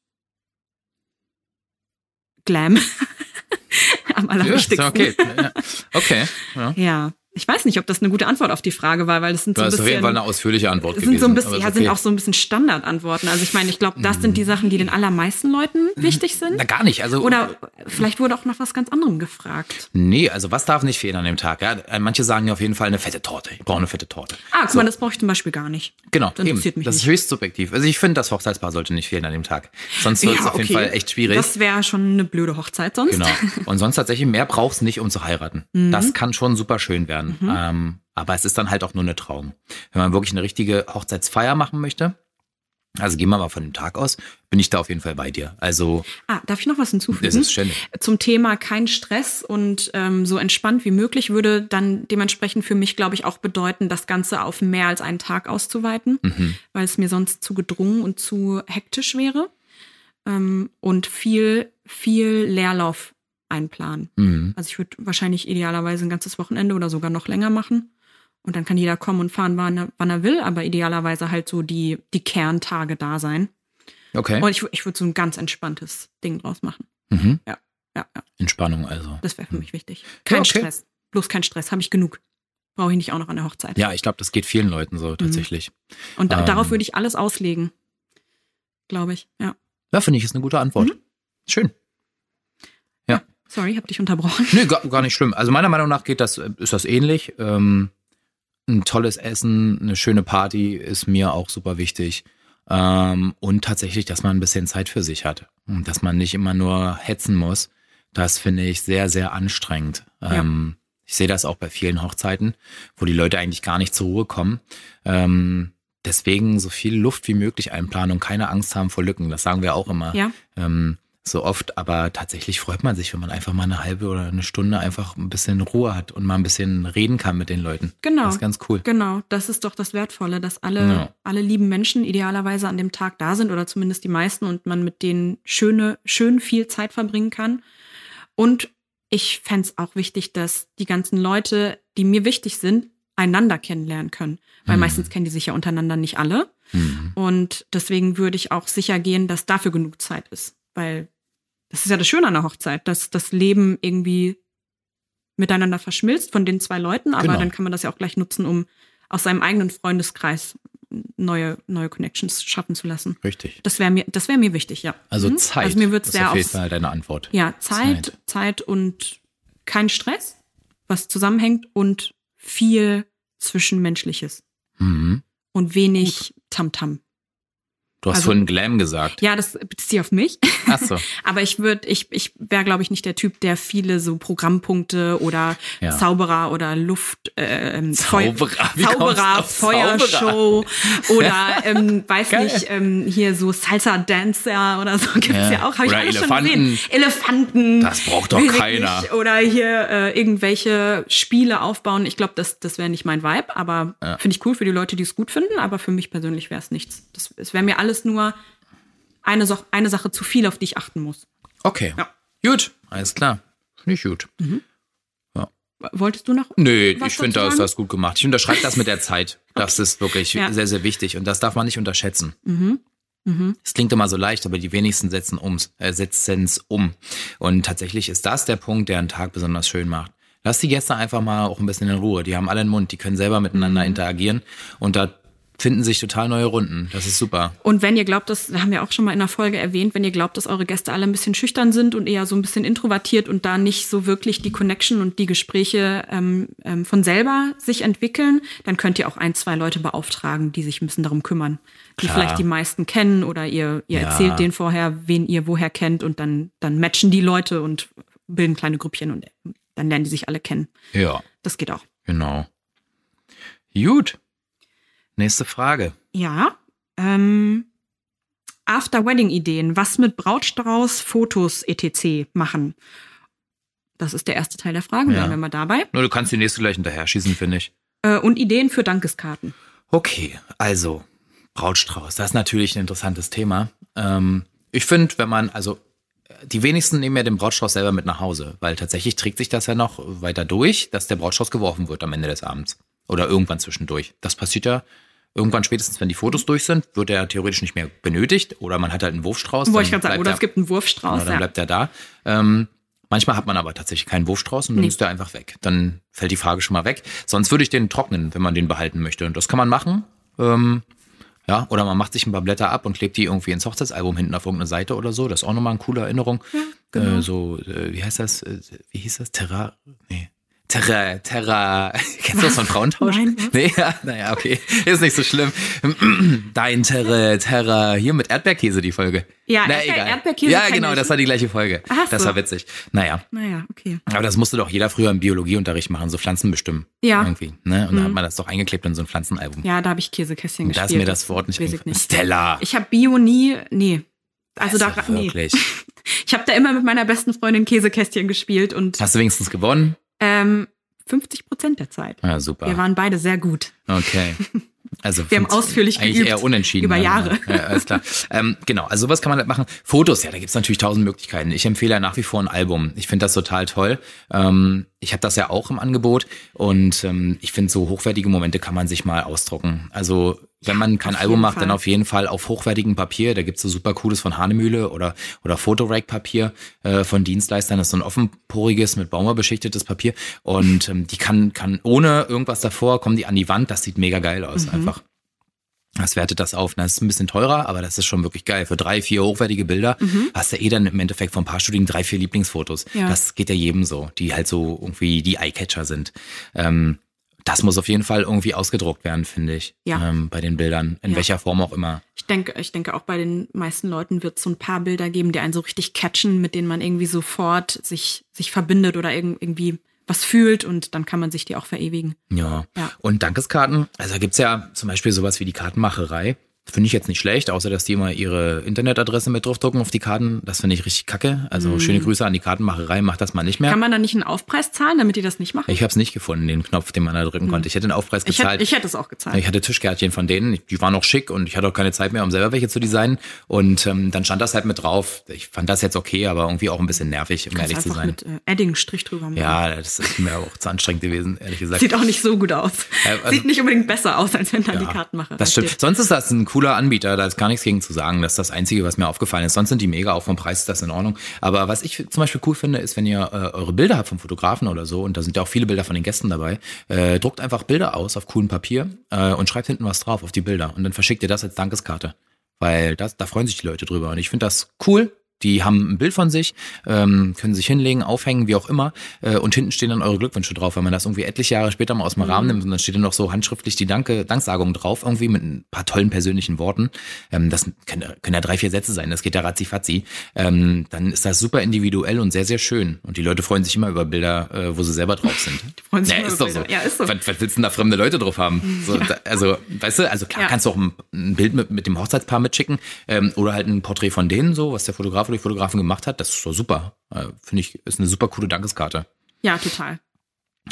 Speaker 1: Glam am
Speaker 2: Ja,
Speaker 1: allerwichtigsten.
Speaker 2: okay. Ja. Okay. Ja.
Speaker 1: Ja, ich weiß nicht, ob das eine gute Antwort auf die Frage war, weil das sind so ein
Speaker 2: hast auf jeden
Speaker 1: bisschen
Speaker 2: Fall eine ausführliche Antwort
Speaker 1: sind
Speaker 2: gewesen.
Speaker 1: so ein bisschen, ja, sind
Speaker 2: okay. Mhm.
Speaker 1: auch so ein bisschen Standardantworten. Also ich meine, ich glaube, das sind die Sachen, die den allermeisten Leuten wichtig sind.
Speaker 2: Na, gar nicht. Also,
Speaker 1: Oder vielleicht wurde auch nach was ganz anderem gefragt.
Speaker 2: Nee, also was darf nicht fehlen an dem Tag? Ja? Äh, Manche sagen ja auf jeden Fall eine fette Torte. Ich brauche eine fette Torte.
Speaker 1: Ah, guck mal, das brauche ich zum Beispiel gar nicht.
Speaker 2: Genau,
Speaker 1: Das interessiert
Speaker 2: eben.
Speaker 1: mich
Speaker 2: das
Speaker 1: nicht.
Speaker 2: ist höchst subjektiv. Also ich finde, das Hochzeitspaar sollte nicht fehlen an dem Tag. Sonst wird es auf jeden Fall echt schwierig.
Speaker 1: Das wäre schon eine blöde Hochzeit sonst.
Speaker 2: Genau. Und sonst tatsächlich mehr brauchst nicht, um zu heiraten.
Speaker 1: Mhm.
Speaker 2: Das kann schon super schön werden. Ähm, aber es ist dann halt auch nur eine Trauung. Wenn man wirklich eine richtige Hochzeitsfeier machen möchte, also gehen wir mal von dem Tag aus, bin ich da auf jeden Fall bei dir. Also
Speaker 1: Ah, darf ich noch was hinzufügen?
Speaker 2: das ist ständig.
Speaker 1: Zum Thema kein Stress und ähm, so entspannt wie möglich würde dann dementsprechend für mich, glaube ich, auch bedeuten, das Ganze auf mehr als einen Tag auszuweiten,
Speaker 2: Mhm.
Speaker 1: weil es mir sonst zu gedrungen und zu hektisch wäre. Ähm, und viel, viel Leerlauf einplanen.
Speaker 2: Mhm.
Speaker 1: Also ich würde wahrscheinlich idealerweise ein ganzes Wochenende oder sogar noch länger machen. Und dann kann jeder kommen und fahren, wann er, wann er will, aber idealerweise halt so die, die Kerntage da sein.
Speaker 2: Okay.
Speaker 1: Und ich, ich würde so ein ganz entspanntes Ding draus machen.
Speaker 2: Mhm.
Speaker 1: Ja, ja, ja.
Speaker 2: Entspannung also.
Speaker 1: Das wäre für mich wichtig. Kein
Speaker 2: okay.
Speaker 1: Stress. Bloß kein Stress. Habe ich genug. Brauche ich nicht auch noch an der Hochzeit.
Speaker 2: Ja, ich glaube, das geht vielen Leuten
Speaker 1: Mhm.
Speaker 2: so tatsächlich.
Speaker 1: Und da,
Speaker 2: Ähm.
Speaker 1: darauf würde ich alles auslegen. Glaube ich. Ja.
Speaker 2: Ja, finde ich, ist eine gute Antwort.
Speaker 1: Mhm.
Speaker 2: Schön.
Speaker 1: Sorry, habe dich unterbrochen.
Speaker 2: Nö, gar, gar nicht schlimm. Also meiner Meinung nach geht das, ist das ähnlich. Ähm, ein tolles Essen, eine schöne Party ist mir auch super wichtig. Ähm, und tatsächlich, dass man ein bisschen Zeit für sich hat. Und dass man nicht immer nur hetzen muss. Das finde ich sehr, sehr anstrengend.
Speaker 1: Ja.
Speaker 2: Ähm, ich sehe das auch bei vielen Hochzeiten, wo die Leute eigentlich gar nicht zur Ruhe kommen. Ähm, deswegen so viel Luft wie möglich einplanen und keine Angst haben vor Lücken. Das sagen wir auch immer
Speaker 1: Ja.
Speaker 2: ähm, so oft, aber tatsächlich freut man sich, wenn man einfach mal eine halbe oder eine Stunde einfach ein bisschen Ruhe hat und mal ein bisschen reden kann mit den Leuten.
Speaker 1: Genau.
Speaker 2: Das ist ganz cool.
Speaker 1: Genau, das ist doch das Wertvolle, dass alle,
Speaker 2: Ja.
Speaker 1: alle lieben Menschen idealerweise an dem Tag da sind oder zumindest die meisten und man mit denen schöne, schön viel Zeit verbringen kann. Und ich fänd's auch wichtig, dass die ganzen Leute, die mir wichtig sind, einander kennenlernen können. Weil
Speaker 2: Mhm.
Speaker 1: meistens kennen die sich ja untereinander nicht alle.
Speaker 2: Mhm.
Speaker 1: Und deswegen würde ich auch sicher gehen, dass dafür genug Zeit ist. Weil das ist ja das Schöne an der Hochzeit, dass das Leben irgendwie miteinander verschmilzt von den zwei Leuten, aber
Speaker 2: Genau.
Speaker 1: dann kann man das ja auch gleich nutzen, um aus seinem eigenen Freundeskreis neue, neue Connections schaffen zu lassen.
Speaker 2: Richtig.
Speaker 1: Das wäre mir, das wäre mir wichtig, ja.
Speaker 2: Also
Speaker 1: Mhm.
Speaker 2: Zeit.
Speaker 1: Also mir wird sehr
Speaker 2: auf Fall deine Antwort.
Speaker 1: ja, Zeit,
Speaker 2: Zeit.
Speaker 1: Zeit, und kein Stress, was zusammenhängt und viel Zwischenmenschliches
Speaker 2: Mhm.
Speaker 1: und wenig Tamtam.
Speaker 2: Du hast
Speaker 1: Also-
Speaker 2: vorhin Glam gesagt.
Speaker 1: Ja, das bezieht sich auf mich.
Speaker 2: Ach so.
Speaker 1: Aber ich würde, ich, ich wäre, glaube ich, nicht der Typ, der viele so Programmpunkte oder
Speaker 2: Ja.
Speaker 1: Zauberer oder Luft, äh, ähm, Feu-
Speaker 2: Zauberer?
Speaker 1: Zauberer,
Speaker 2: Zauberer?
Speaker 1: Feuershow oder ähm, weiß
Speaker 2: Geil.
Speaker 1: nicht, ähm, hier so Salsa Dancer oder so gibt's ja,
Speaker 2: Ja.
Speaker 1: auch. Hab ich alles
Speaker 2: Elefanten.
Speaker 1: schon gesehen. Elefanten.
Speaker 2: Das braucht doch keiner.
Speaker 1: Oder hier äh, irgendwelche Spiele aufbauen. Ich glaube, das, das wäre nicht mein Vibe, aber
Speaker 2: Ja.
Speaker 1: finde ich cool für die Leute, die es gut finden. Aber für mich persönlich wäre es nichts. Das, es wäre mir alles nur eine, Sa- eine Sache zu viel, auf die ich achten muss.
Speaker 2: Okay.
Speaker 1: Ja.
Speaker 2: Gut, alles klar. Finde ich gut.
Speaker 1: Wolltest du noch?
Speaker 2: Nee, ich finde, da ist das gut gemacht. Ich unterschreibe das mit der Zeit. Das ist wirklich
Speaker 1: Ja.
Speaker 2: sehr, sehr wichtig und das darf man nicht unterschätzen.
Speaker 1: Mhm. Mhm.
Speaker 2: Es klingt immer so leicht, aber die wenigsten setzen ums, äh, setzen's um. Und tatsächlich ist das der Punkt, der einen Tag besonders schön macht. Lass die Gäste einfach mal auch ein bisschen in Ruhe. Die haben alle einen Mund, die können selber miteinander
Speaker 1: Mhm.
Speaker 2: interagieren und da finden sich total neue Runden. Das ist super.
Speaker 1: Und wenn ihr glaubt, das haben wir auch schon mal in der Folge erwähnt, wenn ihr glaubt, dass eure Gäste alle ein bisschen schüchtern sind und eher so ein bisschen introvertiert und da nicht so wirklich die Connection und die Gespräche ähm, ähm, von selber sich entwickeln, dann könnt ihr auch ein, zwei Leute beauftragen, die sich ein bisschen darum kümmern, die
Speaker 2: Klar.
Speaker 1: vielleicht die meisten kennen oder ihr, ihr
Speaker 2: Ja.
Speaker 1: erzählt denen vorher, wen ihr woher kennt und dann, dann matchen die Leute und bilden kleine Grüppchen und dann lernen die sich alle kennen.
Speaker 2: Ja,
Speaker 1: Das geht auch.
Speaker 2: genau. Gut. Nächste Frage.
Speaker 1: Ja. Ähm, After-Wedding-Ideen. Was mit Brautstrauß, Fotos, etc. machen. Das ist der erste Teil der Frage.
Speaker 2: Ja.
Speaker 1: Bleiben wir mal dabei.
Speaker 2: Nur du kannst die nächste gleich hinterher schießen, finde ich.
Speaker 1: Äh, und Ideen für Dankeskarten.
Speaker 2: Okay, also Brautstrauß, das ist natürlich ein interessantes Thema. Ähm, ich finde, wenn man, also die wenigsten nehmen ja den Brautstrauß selber mit nach Hause, weil tatsächlich trägt sich das ja noch weiter durch, dass der Brautstrauß geworfen wird am Ende des Abends. Oder irgendwann zwischendurch. Das passiert ja irgendwann spätestens, wenn die Fotos durch sind, wird er theoretisch nicht mehr benötigt. Oder man hat halt einen Wurfstrauß.
Speaker 1: Wollte ich gerade sagen, oder
Speaker 2: er-
Speaker 1: es gibt einen Wurfstrauß.
Speaker 2: Genau, dann
Speaker 1: ja.
Speaker 2: bleibt er da. Ähm, manchmal hat man aber tatsächlich keinen Wurfstrauß und dann
Speaker 1: Nee.
Speaker 2: ist der einfach weg. Dann fällt die Frage schon mal weg. Sonst würde ich den trocknen, wenn man den behalten möchte. Und das kann man machen. Ähm, ja, oder man macht sich ein paar Blätter ab und klebt die irgendwie ins Hochzeitsalbum hinten auf irgendeine Seite oder so. Das ist auch nochmal eine coole Erinnerung.
Speaker 1: genau.
Speaker 2: äh, so, äh, wie heißt das? Äh, wie hieß das? Terra? Nee. Terra, Terra. Kennst du das von Frauentausch?
Speaker 1: Nein?
Speaker 2: Nee, ja, naja, okay. Ist nicht so schlimm. Dein Terra, Terra. Hier mit Erdbeerkäse die Folge.
Speaker 1: Ja,
Speaker 2: Na,
Speaker 1: Erdbeer-
Speaker 2: egal.
Speaker 1: Erdbeerkäse
Speaker 2: Ja, genau, das war die gleiche Folge.
Speaker 1: Ach
Speaker 2: das
Speaker 1: so.
Speaker 2: war witzig. Naja.
Speaker 1: Naja, okay.
Speaker 2: Aber das musste doch jeder früher im Biologieunterricht machen, so Pflanzen bestimmen.
Speaker 1: Ja. Mhm.
Speaker 2: Irgendwie. Ne? Und dann hat man das doch eingeklebt in so ein Pflanzenalbum.
Speaker 1: Ja, da habe ich Käsekästchen
Speaker 2: Und da
Speaker 1: gespielt.
Speaker 2: ist mir das Wort nicht
Speaker 1: ich nicht.
Speaker 2: Stella.
Speaker 1: Ich habe Bio nie, nee. Also da,
Speaker 2: Also
Speaker 1: nee.
Speaker 2: wirklich.
Speaker 1: Ich habe da immer mit meiner besten Freundin Käsekästchen gespielt und
Speaker 2: Hast du wenigstens gewonnen?
Speaker 1: Ähm, 50 Prozent der Zeit.
Speaker 2: Ja, super.
Speaker 1: Wir waren beide sehr gut.
Speaker 2: Okay. Also
Speaker 1: Wir haben ausführlich
Speaker 2: eigentlich
Speaker 1: geübt.
Speaker 2: eher unentschieden.
Speaker 1: Über. Jahre.
Speaker 2: Ja, alles klar. ähm, genau, also sowas kann man halt machen. Fotos, ja, da gibt's natürlich tausend Möglichkeiten. Ich empfehle ja nach wie vor ein Album. Ich finde das total toll. Ähm, ich habe das ja auch im Angebot und ähm, ich finde, so hochwertige Momente kann man sich mal ausdrucken. Also wenn man kein
Speaker 1: auf
Speaker 2: Album macht,
Speaker 1: Fall.
Speaker 2: dann auf jeden Fall auf hochwertigem Papier. Da gibt's so super cooles von Hanemühle oder, oder Fotorack-Papier äh, von Dienstleistern. Das ist so ein offenporiges, mit Baumwolle beschichtetes Papier. Und ähm, die kann, kann ohne irgendwas davor, kommen die an die Wand. Das sieht mega geil
Speaker 1: Mhm.
Speaker 2: aus einfach. Das wertet das auf. Das ist ein bisschen teurer, aber das ist schon wirklich geil. Für drei, vier hochwertige Bilder hast du eh dann im Endeffekt von Paarstudien drei, vier Lieblingsfotos.
Speaker 1: Mhm. Ja.
Speaker 2: Das geht ja jedem so, die halt so irgendwie die Eyecatcher sind. Ähm, das muss auf jeden Fall irgendwie ausgedruckt werden, finde ich.
Speaker 1: Ja.
Speaker 2: Ähm, bei den Bildern, in
Speaker 1: Ja.
Speaker 2: welcher Form auch immer.
Speaker 1: Ich denke, ich denke auch bei den meisten Leuten wird es so ein paar Bilder geben, die einen so richtig catchen, mit denen man irgendwie sofort sich, sich verbindet oder irg irgendwie was fühlt und dann kann man sich die auch verewigen.
Speaker 2: Ja.
Speaker 1: Ja.
Speaker 2: Und Dankeskarten, also da gibt's ja zum Beispiel sowas wie die Kartenmacherei. Finde ich jetzt nicht schlecht, außer dass die immer ihre Internetadresse mit draufdrucken auf die Karten. Das finde ich richtig kacke. Also schöne Grüße an die Kartenmacherei, macht das mal nicht mehr.
Speaker 1: Mhm. Kann man da nicht einen Aufpreis zahlen, damit die das nicht machen?
Speaker 2: Ich habe es nicht gefunden, den Knopf, den man da drücken konnte. Ich hätte den Aufpreis gezahlt.
Speaker 1: ich hätte es auch gezahlt.
Speaker 2: Ich hatte Tischkärtchen von denen, die waren auch schick und ich hatte auch keine Zeit mehr, um selber welche zu designen. Und ähm, dann stand das halt mit drauf. Ich fand das jetzt okay, aber irgendwie auch ein bisschen nervig, um
Speaker 1: Kannst
Speaker 2: ehrlich zu sein.
Speaker 1: mit äh, Edding-Strich drüber machen.
Speaker 2: Ja, das ist mir auch zu anstrengend gewesen, ehrlich gesagt.
Speaker 1: Sieht auch nicht so gut aus.
Speaker 2: Ja, also-
Speaker 1: Sieht nicht unbedingt besser aus, als wenn da die
Speaker 2: Ja,
Speaker 1: Kartenmacher
Speaker 2: Das stimmt.
Speaker 1: steht.
Speaker 2: Sonst ist das ein cooler Anbieter, da ist gar nichts gegen zu sagen. Das ist das Einzige, was mir aufgefallen ist. Sonst sind die mega, auch vom Preis ist das in Ordnung. Aber was ich zum Beispiel cool finde, ist, wenn ihr äh, eure Bilder habt vom Fotografen oder so, und da sind ja auch viele Bilder von den Gästen dabei, äh, druckt einfach Bilder aus auf coolem Papier äh, und schreibt hinten was drauf auf die Bilder. Und dann verschickt ihr das als Dankeskarte. Weil das, da freuen sich die Leute drüber. Und ich finde das cool. Die haben ein Bild von sich, ähm, können sich hinlegen, aufhängen, wie auch immer. Äh, und hinten stehen dann eure Glückwünsche drauf. Wenn man das irgendwie etliche Jahre später mal aus dem Rahmen nimmt und dann steht dann noch so handschriftlich die Danke, Danksagung drauf, irgendwie mit ein paar tollen persönlichen Worten. Ähm, das können, können ja drei, vier Sätze sein, das geht ja ratzi-fatzi. Ähm, dann ist das super individuell und sehr, sehr schön. Und die Leute freuen sich immer über Bilder, äh, wo sie selber drauf sind. Die
Speaker 1: freuen sich
Speaker 2: ja,
Speaker 1: immer
Speaker 2: ist
Speaker 1: über
Speaker 2: doch so.
Speaker 1: Ja, ist so.
Speaker 2: Was, was willst du denn da fremde Leute drauf haben? So, da, also, weißt du, also klar
Speaker 1: Ja.
Speaker 2: kannst du auch ein, ein Bild mit, mit dem Hochzeitspaar mitschicken ähm, oder halt ein Porträt von denen, so, was der Fotograf oder die Fotografin gemacht hat. Das ist doch super. Äh, Finde ich, ist eine super coole Dankeskarte.
Speaker 1: Ja, total.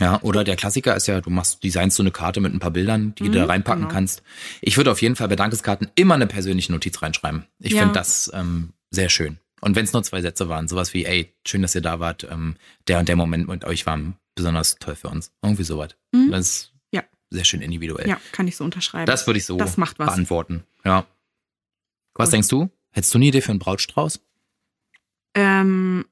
Speaker 2: Ja, oder der Klassiker ist ja, du machst, designst so eine Karte mit ein paar Bildern, die du da reinpacken
Speaker 1: genau.
Speaker 2: kannst. Ich würde auf jeden Fall bei Dankeskarten immer eine persönliche Notiz reinschreiben. Ich
Speaker 1: Ja.
Speaker 2: finde das ähm, sehr schön. Und wenn es nur zwei Sätze waren, sowas wie, ey, schön, dass ihr da wart, ähm, der und der Moment mit euch war besonders toll für uns. Irgendwie sowas.
Speaker 1: Mhm.
Speaker 2: Das ist
Speaker 1: Ja.
Speaker 2: sehr schön individuell.
Speaker 1: Ja, kann ich so unterschreiben.
Speaker 2: Das würde ich so
Speaker 1: Das macht was.
Speaker 2: beantworten. Ja. Was
Speaker 1: Cool.
Speaker 2: denkst du? Hättest du eine Idee für einen Brautstrauß?
Speaker 1: Ähm,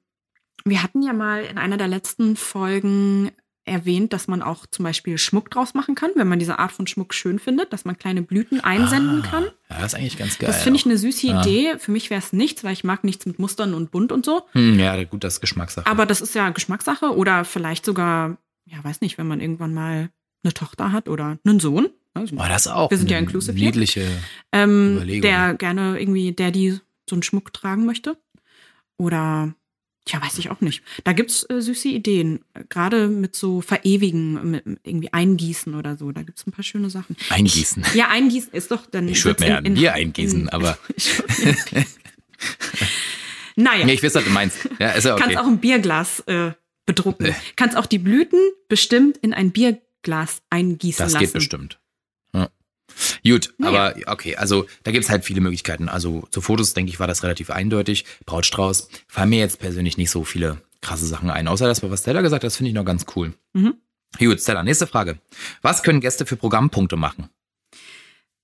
Speaker 1: wir hatten ja mal in einer der letzten Folgen erwähnt, dass man auch zum Beispiel Schmuck draus machen kann, wenn man diese Art von Schmuck schön findet, dass man kleine Blüten einsenden
Speaker 2: Ah,
Speaker 1: kann.
Speaker 2: Ja, das ist eigentlich ganz geil.
Speaker 1: Das finde ich eine süße
Speaker 2: Ja.
Speaker 1: Idee. Für mich wäre es nichts, weil ich mag nichts mit Mustern und bunt und so.
Speaker 2: Hm, ja, gut, das ist Geschmackssache.
Speaker 1: Aber das ist ja Geschmackssache oder vielleicht sogar, ja, weiß nicht, wenn man irgendwann mal eine Tochter hat oder einen Sohn. Also,
Speaker 2: oh, das auch
Speaker 1: Wir sind ja hier.
Speaker 2: niedliche.
Speaker 1: ähm,
Speaker 2: Überlegung.
Speaker 1: der gerne irgendwie, der die so einen Schmuck tragen möchte. Oder Tja, weiß ich auch nicht. Da gibt's äh, süße Ideen. Gerade mit so Verewigen, mit irgendwie Eingießen oder so. Da gibt's ein paar schöne Sachen.
Speaker 2: Eingießen.
Speaker 1: Ich, ja, Eingießen ist doch dann.
Speaker 2: Ich würde mir ja ein Bier eingießen, aber.
Speaker 1: naja.
Speaker 2: Nee, ich weiß, was du meinst. Ja, ist ja okay.
Speaker 1: Kannst auch ein Bierglas äh, bedrucken. Äh. Kannst auch die Blüten bestimmt in ein Bierglas eingießen
Speaker 2: das
Speaker 1: lassen.
Speaker 2: Das geht bestimmt. Gut, naja. aber okay, also da gibt's halt viele Möglichkeiten. Also zu Fotos, denke ich, war das relativ eindeutig. Brautstrauß fallen mir jetzt persönlich nicht so viele krasse Sachen ein, außer das, was Stella gesagt hat, das finde ich noch ganz cool. Mhm. Gut, Stella, nächste Frage. Was können Gäste für Programmpunkte machen?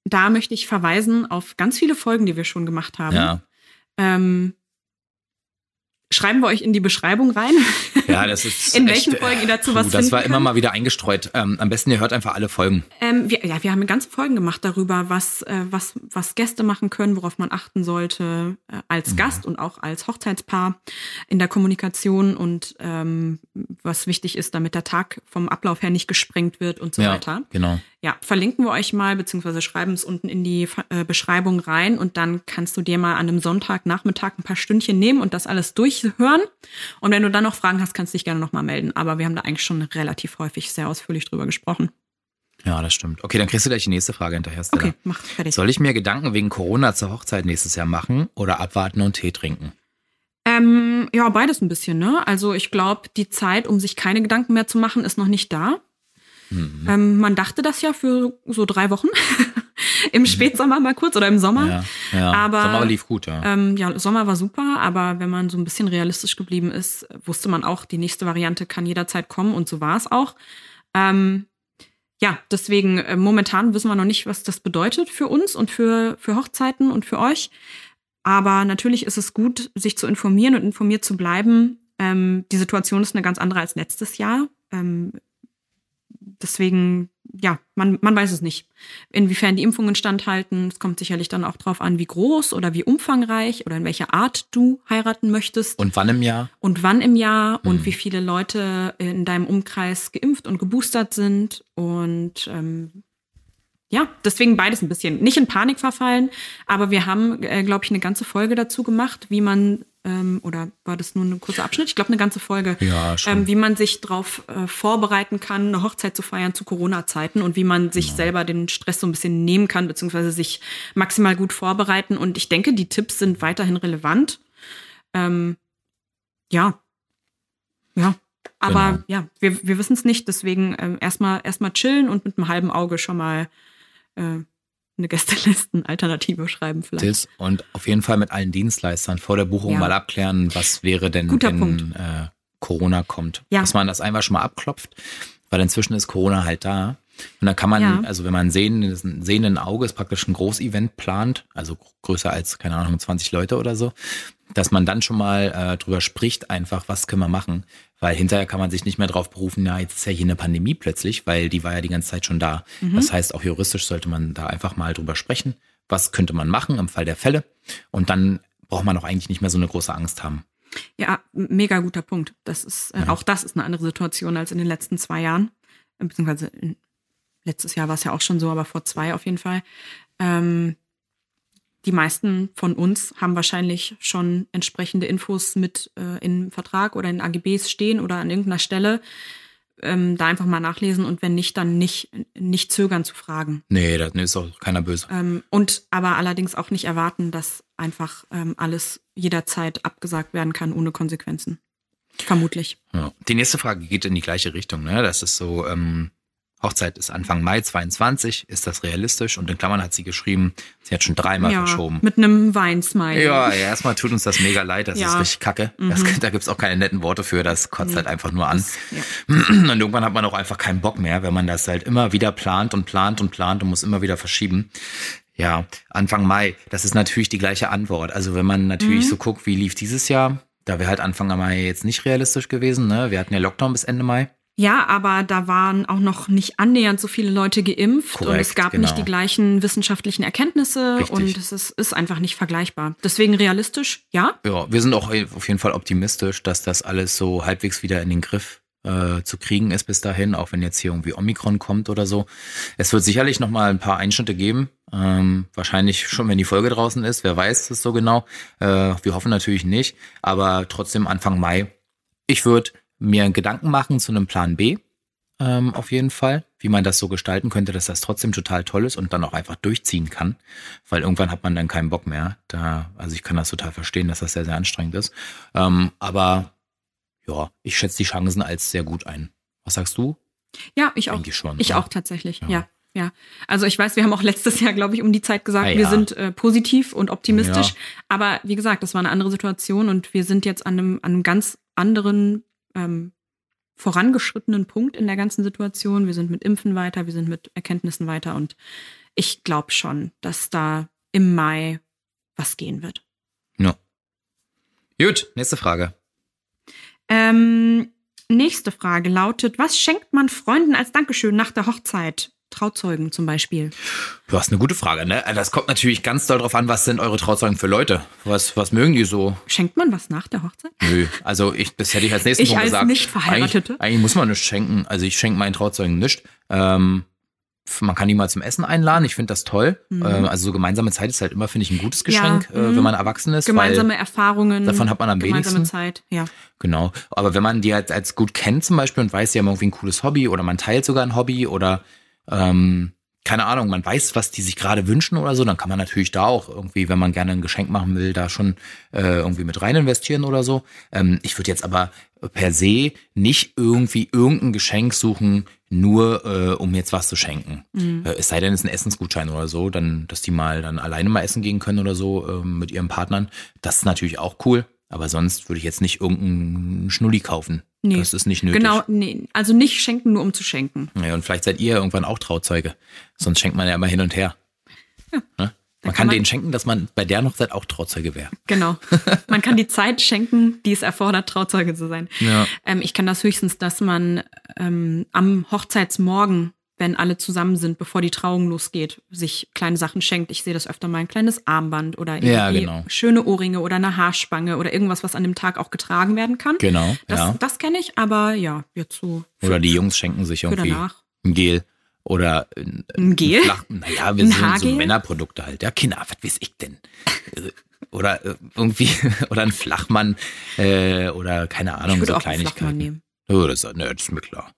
Speaker 1: Da möchte ich verweisen auf ganz viele Folgen, die wir schon gemacht haben.
Speaker 2: Ja.
Speaker 1: Ähm, Schreiben wir euch in die Beschreibung rein.
Speaker 2: Ja, das ist.
Speaker 1: in welchen echt, Folgen ihr dazu was
Speaker 2: Das war immer mal wieder eingestreut. Ähm, am besten ihr hört einfach alle Folgen.
Speaker 1: Ähm, wir, ja, wir haben ganze Folgen gemacht darüber, was, äh, was, was Gäste machen können, worauf man achten sollte äh, als mhm. Gast und auch als Hochzeitspaar in der Kommunikation und ähm, was wichtig ist, damit der Tag vom Ablauf her nicht gesprengt wird und so
Speaker 2: ja,
Speaker 1: weiter.
Speaker 2: Genau.
Speaker 1: Ja, verlinken wir euch mal, beziehungsweise schreiben es unten in die äh, Beschreibung rein und dann kannst du dir mal an einem Sonntagnachmittag ein paar Stündchen nehmen und das alles durchhören. Und wenn du dann noch Fragen hast, kannst du dich gerne nochmal melden. Aber wir haben da eigentlich schon relativ häufig sehr ausführlich drüber gesprochen.
Speaker 2: Ja, das stimmt. Okay, dann kriegst du gleich die nächste Frage hinterher. Stella.
Speaker 1: Okay, mach fertig.
Speaker 2: Soll ich mir Gedanken wegen Corona zur Hochzeit nächstes Jahr machen oder abwarten und Tee trinken?
Speaker 1: Ähm, ja, beides ein bisschen, ne? Also ich glaube, die Zeit, um sich keine Gedanken mehr zu machen, ist noch nicht da. Mhm. Ähm, man dachte das ja für so drei Wochen. Im mhm. Spätsommer mal kurz oder im Sommer.
Speaker 2: Ja, ja.
Speaker 1: Aber,
Speaker 2: Sommer lief gut, ja.
Speaker 1: Ähm, ja, Sommer war super, aber wenn man so ein bisschen realistisch geblieben ist, wusste man auch, die nächste Variante kann jederzeit kommen und so war es auch. Ähm, ja, deswegen äh, momentan wissen wir noch nicht, was das bedeutet für uns und für, für Hochzeiten und für euch. Aber natürlich ist es gut, sich zu informieren und informiert zu bleiben. Ähm, die Situation ist eine ganz andere als letztes Jahr. Ähm, deswegen, ja, man, man weiß es nicht, inwiefern die Impfungen standhalten. Es kommt sicherlich dann auch drauf an, wie groß oder wie umfangreich oder in welcher Art du heiraten möchtest.
Speaker 2: Und wann im Jahr?
Speaker 1: Und wann im Jahr mhm. und wie viele Leute in deinem Umkreis geimpft und geboostert sind. Und ähm, ja, deswegen beides ein bisschen. Nicht in Panik verfallen, aber wir haben, äh, glaube ich, eine ganze Folge dazu gemacht, wie man ähm, oder war das nur ein kurzer Abschnitt? Ich glaube, eine ganze Folge,
Speaker 2: ja.
Speaker 1: Ähm, wie man sich darauf äh, vorbereiten kann, eine Hochzeit zu feiern zu Corona-Zeiten und wie man sich genau. selber den Stress so ein bisschen nehmen kann, beziehungsweise sich maximal gut vorbereiten. Und ich denke, die Tipps sind weiterhin relevant. Ähm, ja. Ja. Aber genau. ja, wir, wir wissen es nicht, deswegen ähm, erstmal erstmal chillen und mit einem halben Auge schon mal äh, eine Gästelisten-Alternative schreiben vielleicht.
Speaker 2: und auf jeden Fall mit allen Dienstleistern vor der Buchung ja. mal abklären, was wäre denn,
Speaker 1: Guter
Speaker 2: wenn äh, Corona kommt.
Speaker 1: Ja.
Speaker 2: Dass man das einfach schon mal abklopft, weil inzwischen ist Corona halt da. Und dann kann man, ja. also wenn man sehen, sehenden Auges praktisch ein Großevent plant, also größer als, keine Ahnung, 20 Leute oder so, dass man dann schon mal äh, drüber spricht, einfach, was können wir machen. Weil hinterher kann man sich nicht mehr drauf berufen, ja, jetzt ist ja hier eine Pandemie plötzlich, weil die war ja die ganze Zeit schon da. Mhm. Das heißt, auch juristisch sollte man da einfach mal drüber sprechen, was könnte man machen im Fall der Fälle. Und dann braucht man auch eigentlich nicht mehr so eine große Angst haben.
Speaker 1: Ja, mega guter Punkt. Das ist, äh, ja. auch das ist eine andere Situation als in den letzten zwei Jahren. Beziehungsweise in, letztes Jahr war es ja auch schon so, aber vor zwei auf jeden Fall. Ähm, die meisten von uns haben wahrscheinlich schon entsprechende Infos mit äh, im Vertrag oder in AGBs stehen oder an irgendeiner Stelle. Ähm, da einfach mal nachlesen und wenn nicht, dann nicht, nicht zögern zu fragen.
Speaker 2: Nee, da ist auch keiner böse.
Speaker 1: Ähm, und aber allerdings auch nicht erwarten, dass einfach ähm, alles jederzeit abgesagt werden kann ohne Konsequenzen. Vermutlich.
Speaker 2: Ja. Die nächste Frage geht in die gleiche Richtung. Ne? Das ist so, ähm, Hochzeit ist Anfang Mai 22. Ist das realistisch? Und in Klammern hat sie geschrieben, sie hat schon dreimal ja, verschoben.
Speaker 1: Mit einem Weinsmiley.
Speaker 2: Ja, ja, erstmal tut uns das mega leid. Das ja. ist richtig kacke. Mhm. Das, da gibt's auch keine netten Worte für. Das kotzt nee. halt einfach nur an. Das, ja. Und irgendwann hat man auch einfach keinen Bock mehr, wenn man das halt immer wieder plant und plant und plant und muss immer wieder verschieben. Ja, Anfang Mai, das ist natürlich die gleiche Antwort. Also wenn man natürlich mhm. so guckt, wie lief dieses Jahr, da wäre halt Anfang Mai jetzt nicht realistisch gewesen. Ne? Wir hatten ja Lockdown bis Ende Mai.
Speaker 1: Ja, aber da waren auch noch nicht annähernd so viele Leute geimpft
Speaker 2: Korrekt,
Speaker 1: und es gab
Speaker 2: genau.
Speaker 1: nicht die gleichen wissenschaftlichen Erkenntnisse
Speaker 2: Richtig.
Speaker 1: und es ist, ist einfach nicht vergleichbar. Deswegen realistisch, ja.
Speaker 2: Ja, wir sind auch auf jeden Fall optimistisch, dass das alles so halbwegs wieder in den Griff äh, zu kriegen ist bis dahin, auch wenn jetzt hier irgendwie Omikron kommt oder so. Es wird sicherlich noch mal ein paar Einschnitte geben. Ähm, wahrscheinlich schon, wenn die Folge draußen ist. Wer weiß es so genau. Äh, wir hoffen natürlich nicht. Aber trotzdem Anfang Mai. Ich würde mir Gedanken machen zu einem Plan B. Ähm, auf jeden Fall, wie man das so gestalten könnte, dass das trotzdem total toll ist und dann auch einfach durchziehen kann, weil irgendwann hat man dann keinen Bock mehr. Da, also ich kann das total verstehen, dass das sehr, sehr anstrengend ist. Ähm, aber ja, ich schätze die Chancen als sehr gut ein. Was sagst du?
Speaker 1: Ja, ich auch.
Speaker 2: Schon.
Speaker 1: Ich
Speaker 2: oder?
Speaker 1: auch tatsächlich,
Speaker 2: Ja.
Speaker 1: ja. ja. Also ich weiß, wir haben auch letztes Jahr, glaube ich, um die Zeit gesagt,
Speaker 2: Ah,
Speaker 1: wir
Speaker 2: ja.
Speaker 1: sind äh, positiv und optimistisch.
Speaker 2: Ja.
Speaker 1: Aber wie gesagt, das war eine andere Situation und wir sind jetzt an einem, an einem ganz anderen ähm, vorangeschrittenen Punkt in der ganzen Situation. Wir sind mit Impfen weiter, wir sind mit Erkenntnissen weiter und ich glaube schon, dass da im Mai was gehen wird.
Speaker 2: Ja. Gut, nächste Frage.
Speaker 1: Ähm, nächste Frage lautet: Was schenkt man Freunden als Dankeschön nach der Hochzeit? Trauzeugen zum Beispiel.
Speaker 2: Du hast eine gute Frage, ne? Das kommt natürlich ganz doll drauf an, was sind eure Trauzeugen für Leute? Was, was mögen die so?
Speaker 1: Schenkt man was nach der Hochzeit?
Speaker 2: Nö, also ich, das hätte ich als nächsten
Speaker 1: Ich
Speaker 2: Punkt
Speaker 1: als
Speaker 2: gesagt.
Speaker 1: Nicht-Verheiratete?
Speaker 2: Eigentlich, eigentlich muss man nichts schenken. Also ich schenke meinen Trauzeugen nichts. Ähm, man kann die mal zum Essen einladen. Ich finde das toll.
Speaker 1: Mhm.
Speaker 2: Ähm, also so gemeinsame Zeit ist halt immer, finde ich, ein gutes
Speaker 1: Ja,
Speaker 2: Geschenk, äh,
Speaker 1: mhm.
Speaker 2: wenn man erwachsen ist.
Speaker 1: Gemeinsame Erfahrungen.
Speaker 2: davon hat man am
Speaker 1: gemeinsame
Speaker 2: wenigsten.
Speaker 1: Zeit, ja.
Speaker 2: Genau. Aber wenn man die halt als gut kennt zum Beispiel und weiß, die haben irgendwie ein cooles Hobby oder man teilt sogar ein Hobby oder ähm, keine Ahnung, man weiß, was die sich gerade wünschen oder so, dann kann man natürlich da auch irgendwie, wenn man gerne ein Geschenk machen will, da schon äh, irgendwie mit rein investieren oder so. Ähm, ich würde jetzt aber per se nicht irgendwie irgendein Geschenk suchen, nur äh, um jetzt was zu schenken. Äh, es sei denn, es ist ein Essensgutschein oder so, dann, dass die mal dann alleine mal essen gehen können oder so ähm, mit ihren Partnern. Das ist natürlich auch cool. Aber sonst würde ich jetzt nicht irgendeinen Schnulli kaufen.
Speaker 1: Nee.
Speaker 2: Das ist nicht nötig.
Speaker 1: Genau, nee. Also nicht schenken, nur um zu schenken.
Speaker 2: Ja, und vielleicht seid ihr irgendwann auch Trauzeuge. Sonst schenkt man ja immer hin und her. Ne? Man
Speaker 1: kann
Speaker 2: kann
Speaker 1: man-
Speaker 2: denen schenken, dass man bei der Hochzeit auch Trauzeuge wäre.
Speaker 1: Genau. Man kann die Zeit schenken, die es erfordert, Trauzeuge zu sein.
Speaker 2: Ja.
Speaker 1: Ähm, ich kann das höchstens, dass man ähm, am Hochzeitsmorgen, wenn alle zusammen sind, bevor die Trauung losgeht, sich kleine Sachen schenkt. Ich sehe das öfter mal ein kleines Armband oder irgendwie
Speaker 2: Ja, genau.
Speaker 1: schöne Ohrringe oder eine Haarspange oder irgendwas, was an dem Tag auch getragen werden kann.
Speaker 2: Genau,
Speaker 1: Das,
Speaker 2: ja.
Speaker 1: das kenne ich, aber ja, jetzt so
Speaker 2: Oder die Jungs schenken sich irgendwie
Speaker 1: danach.
Speaker 2: ein Gel oder ein,
Speaker 1: Ein Gel?
Speaker 2: Flach, naja, wir sind so? Männerprodukte halt. Ja, Kinder, was weiß ich denn? Äh, Oder äh, irgendwie, oder ein Flachmann äh, oder keine Ahnung,
Speaker 1: Ich würde
Speaker 2: so
Speaker 1: auch einen Flachmann
Speaker 2: Kleinigkeiten.
Speaker 1: nehmen.
Speaker 2: Oh, das, ne, das ist mir klar.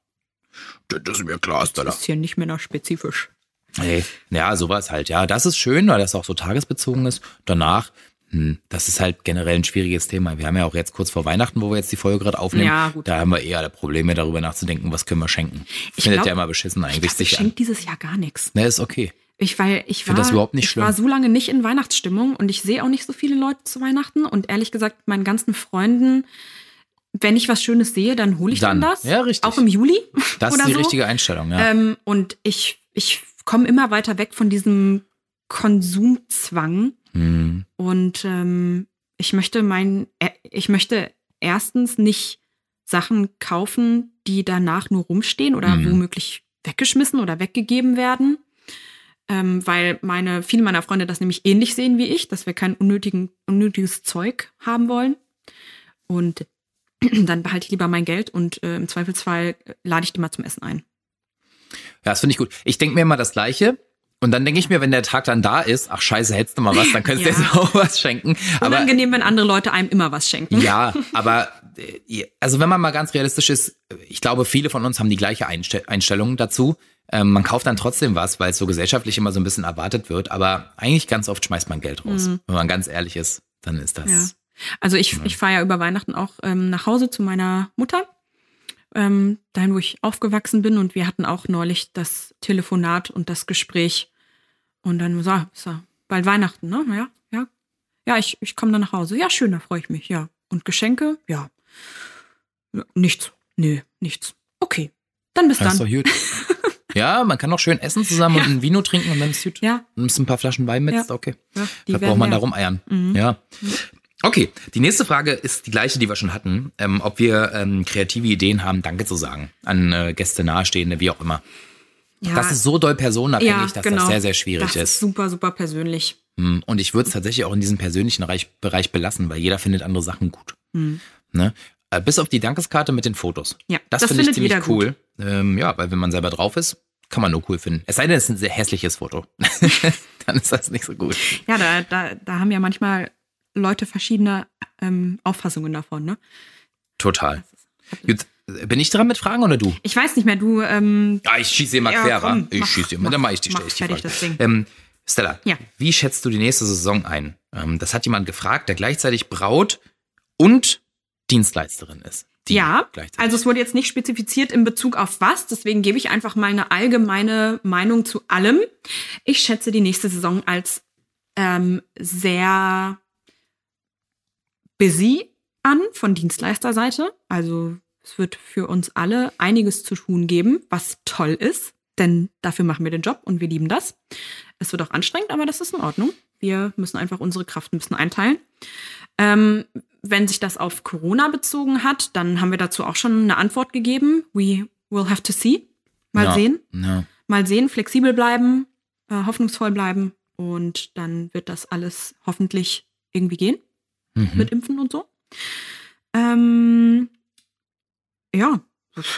Speaker 2: Das, ist mir klar, Stella.
Speaker 1: Das ist hier nicht männerspezifisch.
Speaker 2: Hey, ja, sowas halt. Ja, das ist schön, weil das auch so tagesbezogen ist. Danach, hm, das ist halt generell ein schwieriges Thema. Wir haben ja auch jetzt kurz vor Weihnachten, wo wir jetzt die Folge gerade aufnehmen.
Speaker 1: Ja, gut.
Speaker 2: Da haben wir eher Probleme darüber nachzudenken, was können wir schenken.
Speaker 1: Ich
Speaker 2: Findet
Speaker 1: glaub-
Speaker 2: ja immer beschissen
Speaker 1: Ich,
Speaker 2: eigentlich
Speaker 1: glaub, ich
Speaker 2: sich an.
Speaker 1: schenke dieses Jahr gar nichts.
Speaker 2: Ne, ist okay.
Speaker 1: Ich, weil ich war,
Speaker 2: das überhaupt nicht
Speaker 1: ich
Speaker 2: schlimm.
Speaker 1: war so lange nicht in Weihnachtsstimmung und ich sehe auch nicht so viele Leute zu Weihnachten und ehrlich gesagt, meinen ganzen Freunden, wenn ich was Schönes sehe, dann hole ich dann,
Speaker 2: Dann.
Speaker 1: das.
Speaker 2: Ja, richtig.
Speaker 1: Auch im Juli.
Speaker 2: Das ist die
Speaker 1: so.
Speaker 2: richtige Einstellung, ja.
Speaker 1: Ähm, und ich, ich komme immer weiter weg von diesem Konsumzwang
Speaker 2: Hm.
Speaker 1: und ähm, ich möchte mein, äh, ich möchte erstens nicht Sachen kaufen, die danach nur rumstehen oder
Speaker 2: Mhm.
Speaker 1: womöglich weggeschmissen oder weggegeben werden. Ähm, weil meine, viele meiner Freunde das nämlich ähnlich sehen wie ich, dass wir kein unnötigen, unnötiges Zeug haben wollen. Und dann behalte ich lieber mein Geld und äh, im Zweifelsfall äh, lade ich die mal zum Essen ein.
Speaker 2: Ja, das finde ich gut. Ich denke mir immer das Gleiche. Und dann denke ich mir, wenn der Tag dann da ist, ach scheiße, hättest du mal was, dann könntest du
Speaker 1: Ja.
Speaker 2: jetzt auch was schenken. Aber
Speaker 1: Unangenehm, wenn andere Leute einem immer was schenken.
Speaker 2: Ja, aber äh, also wenn man mal ganz realistisch ist, ich glaube, viele von uns haben die gleiche Einstell Einstellung dazu. Ähm, man kauft dann trotzdem was, weil es so gesellschaftlich immer so ein bisschen erwartet wird, aber eigentlich ganz oft schmeißt man Geld raus. Wenn man ganz ehrlich ist, dann ist das.
Speaker 1: Mhm. Ja. Also ich, ich fahre ja über Weihnachten auch ähm, nach Hause zu meiner Mutter, ähm, dahin, wo ich aufgewachsen bin. Und wir hatten auch neulich das Telefonat und das Gespräch. Und dann so, ist ja bald Weihnachten, ne? Ja, ja. Ja, ich, ich komme dann nach Hause. Ja, schön, da freue ich mich, ja. Und Geschenke? Ja. Ja, Nichts. Nee, nichts. Okay. Dann bis
Speaker 2: Das ist
Speaker 1: dann.
Speaker 2: doch gut. ja, man kann auch schön essen zusammen
Speaker 1: Ja.
Speaker 2: und ein Vino trinken und dann ist gut.
Speaker 1: Ja,
Speaker 2: Nimmst ein paar Flaschen Wein mit,
Speaker 1: Ja.
Speaker 2: ist okay.
Speaker 1: ja
Speaker 2: Da braucht man
Speaker 1: ja-
Speaker 2: da rumeiern.
Speaker 1: Mhm.
Speaker 2: Ja. Okay, die nächste Frage ist die gleiche, die wir schon hatten. Ähm, ob wir ähm, kreative Ideen haben, Danke zu sagen. An äh, Gäste nahestehende, wie auch immer.
Speaker 1: Ja,
Speaker 2: Das ist so doll personenabhängig,
Speaker 1: ja,
Speaker 2: dass
Speaker 1: genau.
Speaker 2: das sehr, sehr schwierig
Speaker 1: das
Speaker 2: ist.
Speaker 1: ist super, super persönlich.
Speaker 2: Hm, Und ich würde es tatsächlich auch in diesem persönlichen Bereich, Bereich belassen, weil jeder findet andere Sachen gut.
Speaker 1: Hm.
Speaker 2: Ne? Äh, bis auf die Dankeskarte mit den Fotos.
Speaker 1: Ja,
Speaker 2: Das,
Speaker 1: das
Speaker 2: finde ich ziemlich cool. Ähm, ja, weil wenn man selber drauf ist, kann man nur cool finden. Es sei denn, es ist ein sehr hässliches Foto. Dann ist das nicht so gut.
Speaker 1: Ja, da, da, da haben ja manchmal Leute verschiedene ähm, Auffassungen davon, ne?
Speaker 2: Total. Gut, bin ich dran mit Fragen oder du?
Speaker 1: Ich weiß nicht mehr, du, ähm,
Speaker 2: Ja, ich schieße mal
Speaker 1: Ja,
Speaker 2: quer? Ich
Speaker 1: mach,
Speaker 2: schieße
Speaker 1: mach,
Speaker 2: Dann mach ich die,
Speaker 1: mach
Speaker 2: stell ich die Frage. Ähm, Stella,
Speaker 1: Ja.
Speaker 2: wie schätzt du die nächste Saison ein? Ähm, das hat jemand gefragt, der gleichzeitig Braut und Dienstleisterin ist. Die
Speaker 1: ja,
Speaker 2: gleichzeitig.
Speaker 1: also es wurde jetzt nicht spezifiziert in Bezug auf was, deswegen gebe ich einfach mal eine allgemeine Meinung zu allem. Ich schätze die nächste Saison als ähm, sehr busy an von Dienstleisterseite. Also es wird für uns alle einiges zu tun geben, was toll ist, denn dafür machen wir den Job und wir lieben das. Es wird auch anstrengend, aber das ist in Ordnung. Wir müssen einfach unsere Kraft ein bisschen einteilen. Ähm, wenn sich das auf Corona bezogen hat, dann haben wir dazu auch schon eine Antwort gegeben. We will have to see. Mal
Speaker 2: Ja.
Speaker 1: sehen.
Speaker 2: Ja.
Speaker 1: Mal sehen, flexibel bleiben, äh, hoffnungsvoll bleiben und dann wird das alles hoffentlich irgendwie gehen
Speaker 2: Mhm.
Speaker 1: mit Impfen und so. Ähm, ja,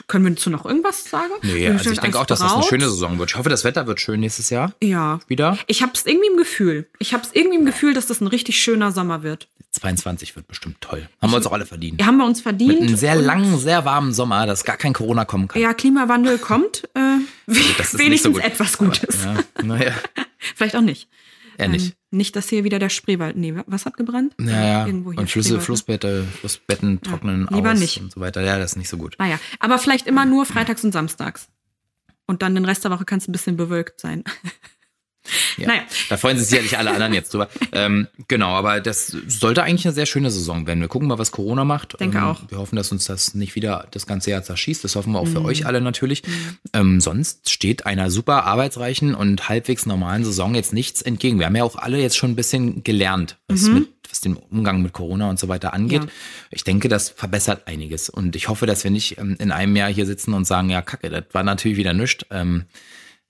Speaker 1: können wir dazu noch irgendwas sagen?
Speaker 2: Nee, also ich denke auch, dass das eine schöne Saison wird. Ich hoffe, das Wetter wird schön nächstes Jahr
Speaker 1: Ja.
Speaker 2: wieder.
Speaker 1: Ich habe es irgendwie im Gefühl. Ich habe es irgendwie im Gefühl, dass das ein richtig schöner Sommer wird.
Speaker 2: 22 wird bestimmt toll. Haben wir uns auch alle verdient.
Speaker 1: Die haben wir uns verdient.
Speaker 2: Mit einem sehr langen, sehr warmen Sommer, dass gar kein Corona kommen kann.
Speaker 1: Ja, Klimawandel kommt. Äh,
Speaker 2: Also nicht so
Speaker 1: wenigstens
Speaker 2: gut.
Speaker 1: etwas Gutes.
Speaker 2: Ja, naja,
Speaker 1: Vielleicht auch nicht.
Speaker 2: Nicht.
Speaker 1: Ähm, nicht, dass hier wieder der Spreewald. Nee, was hat gebrannt?
Speaker 2: Naja,
Speaker 1: Irgendwo hier
Speaker 2: und Flüsse,
Speaker 1: ne?
Speaker 2: Flussbette, Flussbetten trocknen
Speaker 1: lieber
Speaker 2: aus
Speaker 1: nicht.
Speaker 2: und so weiter. Ja, das ist nicht so gut.
Speaker 1: Naja, aber vielleicht immer nur freitags und samstags. Und dann den Rest der Woche kann es ein bisschen bewölkt sein.
Speaker 2: Ja.
Speaker 1: Naja.
Speaker 2: Da freuen sich sicherlich alle anderen jetzt drüber. ähm, genau, aber das sollte eigentlich eine sehr schöne Saison werden. Wir gucken mal, was Corona macht.
Speaker 1: Denke
Speaker 2: ähm,
Speaker 1: auch.
Speaker 2: Wir hoffen, dass uns das nicht wieder das ganze Jahr zerschießt. Das hoffen wir auch
Speaker 1: Mhm.
Speaker 2: für euch alle natürlich. Ähm, sonst steht einer super arbeitsreichen und halbwegs normalen Saison jetzt nichts entgegen. Wir haben ja auch alle jetzt schon ein bisschen gelernt, was, mit, was den Umgang mit Corona und so weiter angeht.
Speaker 1: Mhm. Ja.
Speaker 2: Ich denke, das verbessert einiges. Und ich hoffe, dass wir nicht ähm, in einem Jahr hier sitzen und sagen, ja, kacke, das war natürlich wieder nichts.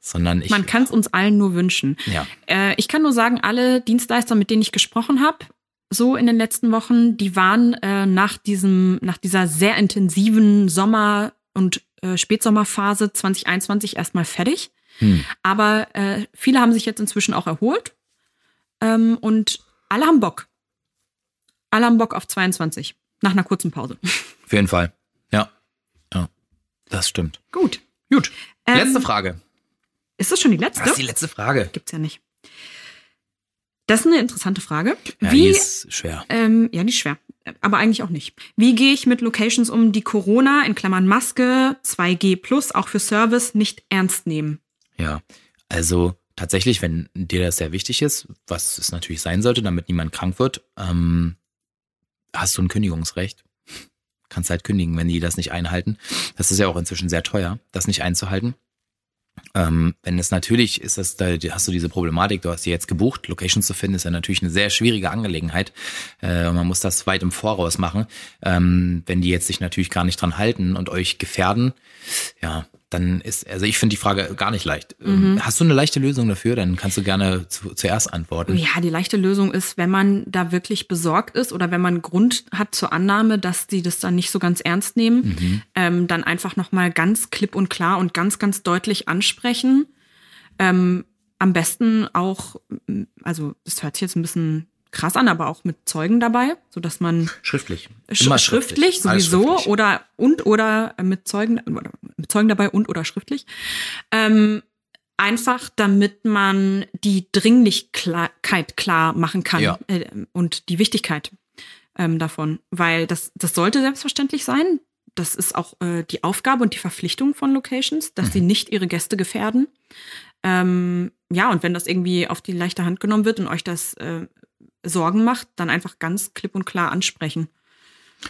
Speaker 2: Ähm, sondern ich.
Speaker 1: Man kann es uns allen nur wünschen.
Speaker 2: Ja.
Speaker 1: Äh, ich kann nur sagen, alle Dienstleister, mit denen ich gesprochen habe, so in den letzten Wochen, die waren äh, nach diesem, nach dieser sehr intensiven Sommer- und äh, Spätsommerphase 2021 erstmal fertig.
Speaker 2: Hm.
Speaker 1: Aber äh, viele haben sich jetzt inzwischen auch erholt. Ähm, und alle haben Bock. Alle haben Bock auf 22. Nach einer kurzen Pause.
Speaker 2: Auf jeden Fall. Ja. Ja. Das stimmt.
Speaker 1: Gut.
Speaker 2: Gut.
Speaker 1: Ähm,
Speaker 2: Letzte Frage.
Speaker 1: Ist das schon die letzte?
Speaker 2: Das ist die letzte Frage.
Speaker 1: Gibt's ja nicht. Das ist eine interessante Frage.
Speaker 2: Ja, die
Speaker 1: Wie,
Speaker 2: ist schwer.
Speaker 1: ähm, ja, die ist schwer. Aber eigentlich auch nicht. Wie gehe ich mit Locations um, die Corona, in Klammern Maske, 2G plus, auch für Service, nicht ernst nehmen?
Speaker 2: Ja. Also tatsächlich, wenn dir das sehr wichtig ist, was es natürlich sein sollte, damit niemand krank wird, ähm, hast du ein Kündigungsrecht. Kannst halt kündigen, wenn die das nicht einhalten. Das ist ja auch inzwischen sehr teuer, das nicht einzuhalten. Ähm, wenn es natürlich ist, das, da hast du diese Problematik, du hast die jetzt gebucht, Locations zu finden, ist ja natürlich eine sehr schwierige Angelegenheit. Äh, man muss das weit im Voraus machen. Ähm, wenn die jetzt sich natürlich gar nicht dran halten und euch gefährden, ja, dann ist, also ich finde die Frage gar nicht leicht. Ähm, Hast du eine leichte Lösung dafür? Dann kannst du gerne zu, zuerst antworten.
Speaker 1: Ja, die leichte Lösung ist, wenn man da wirklich besorgt ist oder wenn man Grund hat zur Annahme, dass die das dann nicht so ganz ernst nehmen, ähm, dann einfach nochmal ganz klipp und klar und ganz, ganz deutlich ansprechen. Ähm, am besten auch, also das hört sich jetzt ein bisschen krass an, aber auch mit Zeugen dabei, so dass man
Speaker 2: Schriftlich.
Speaker 1: Sch
Speaker 2: Immer
Speaker 1: schriftlich,
Speaker 2: Alles
Speaker 1: sowieso
Speaker 2: schriftlich.
Speaker 1: oder und oder mit Zeugen oder mit Zeugen dabei und oder schriftlich. Ähm, einfach damit man die Dringlichkeit klar machen kann
Speaker 2: Ja.
Speaker 1: äh, und die Wichtigkeit ähm, davon, weil das das sollte selbstverständlich sein. Das ist auch äh, die Aufgabe und die Verpflichtung von Locations, dass sie
Speaker 2: Mhm.
Speaker 1: nicht ihre Gäste gefährden. Ähm, ja, und wenn das irgendwie auf die leichte Hand genommen wird und euch das äh, Sorgen macht, dann einfach ganz klipp und klar ansprechen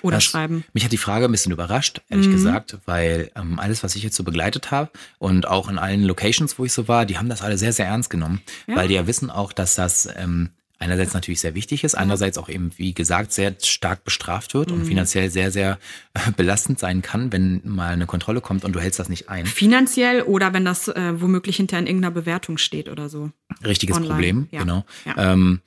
Speaker 1: oder
Speaker 2: Das-
Speaker 1: schreiben.
Speaker 2: Mich hat die Frage ein bisschen überrascht, ehrlich
Speaker 1: Mhm.
Speaker 2: gesagt, weil ähm, alles, was ich jetzt so begleitet habe und auch in allen Locations, wo ich so war, die haben das alle sehr, sehr ernst genommen,
Speaker 1: Ja.
Speaker 2: weil die ja wissen auch, dass das ähm, einerseits natürlich sehr wichtig ist, andererseits auch eben, wie gesagt, sehr stark bestraft wird
Speaker 1: Mhm.
Speaker 2: und finanziell sehr, sehr äh, belastend sein kann, wenn mal eine Kontrolle kommt und du hältst das nicht ein.
Speaker 1: Finanziell oder wenn das äh, womöglich hinter in irgendeiner Bewertung steht oder so.
Speaker 2: Richtiges
Speaker 1: Online,
Speaker 2: Problem,
Speaker 1: ja.
Speaker 2: genau.
Speaker 1: Ja.
Speaker 2: Ähm,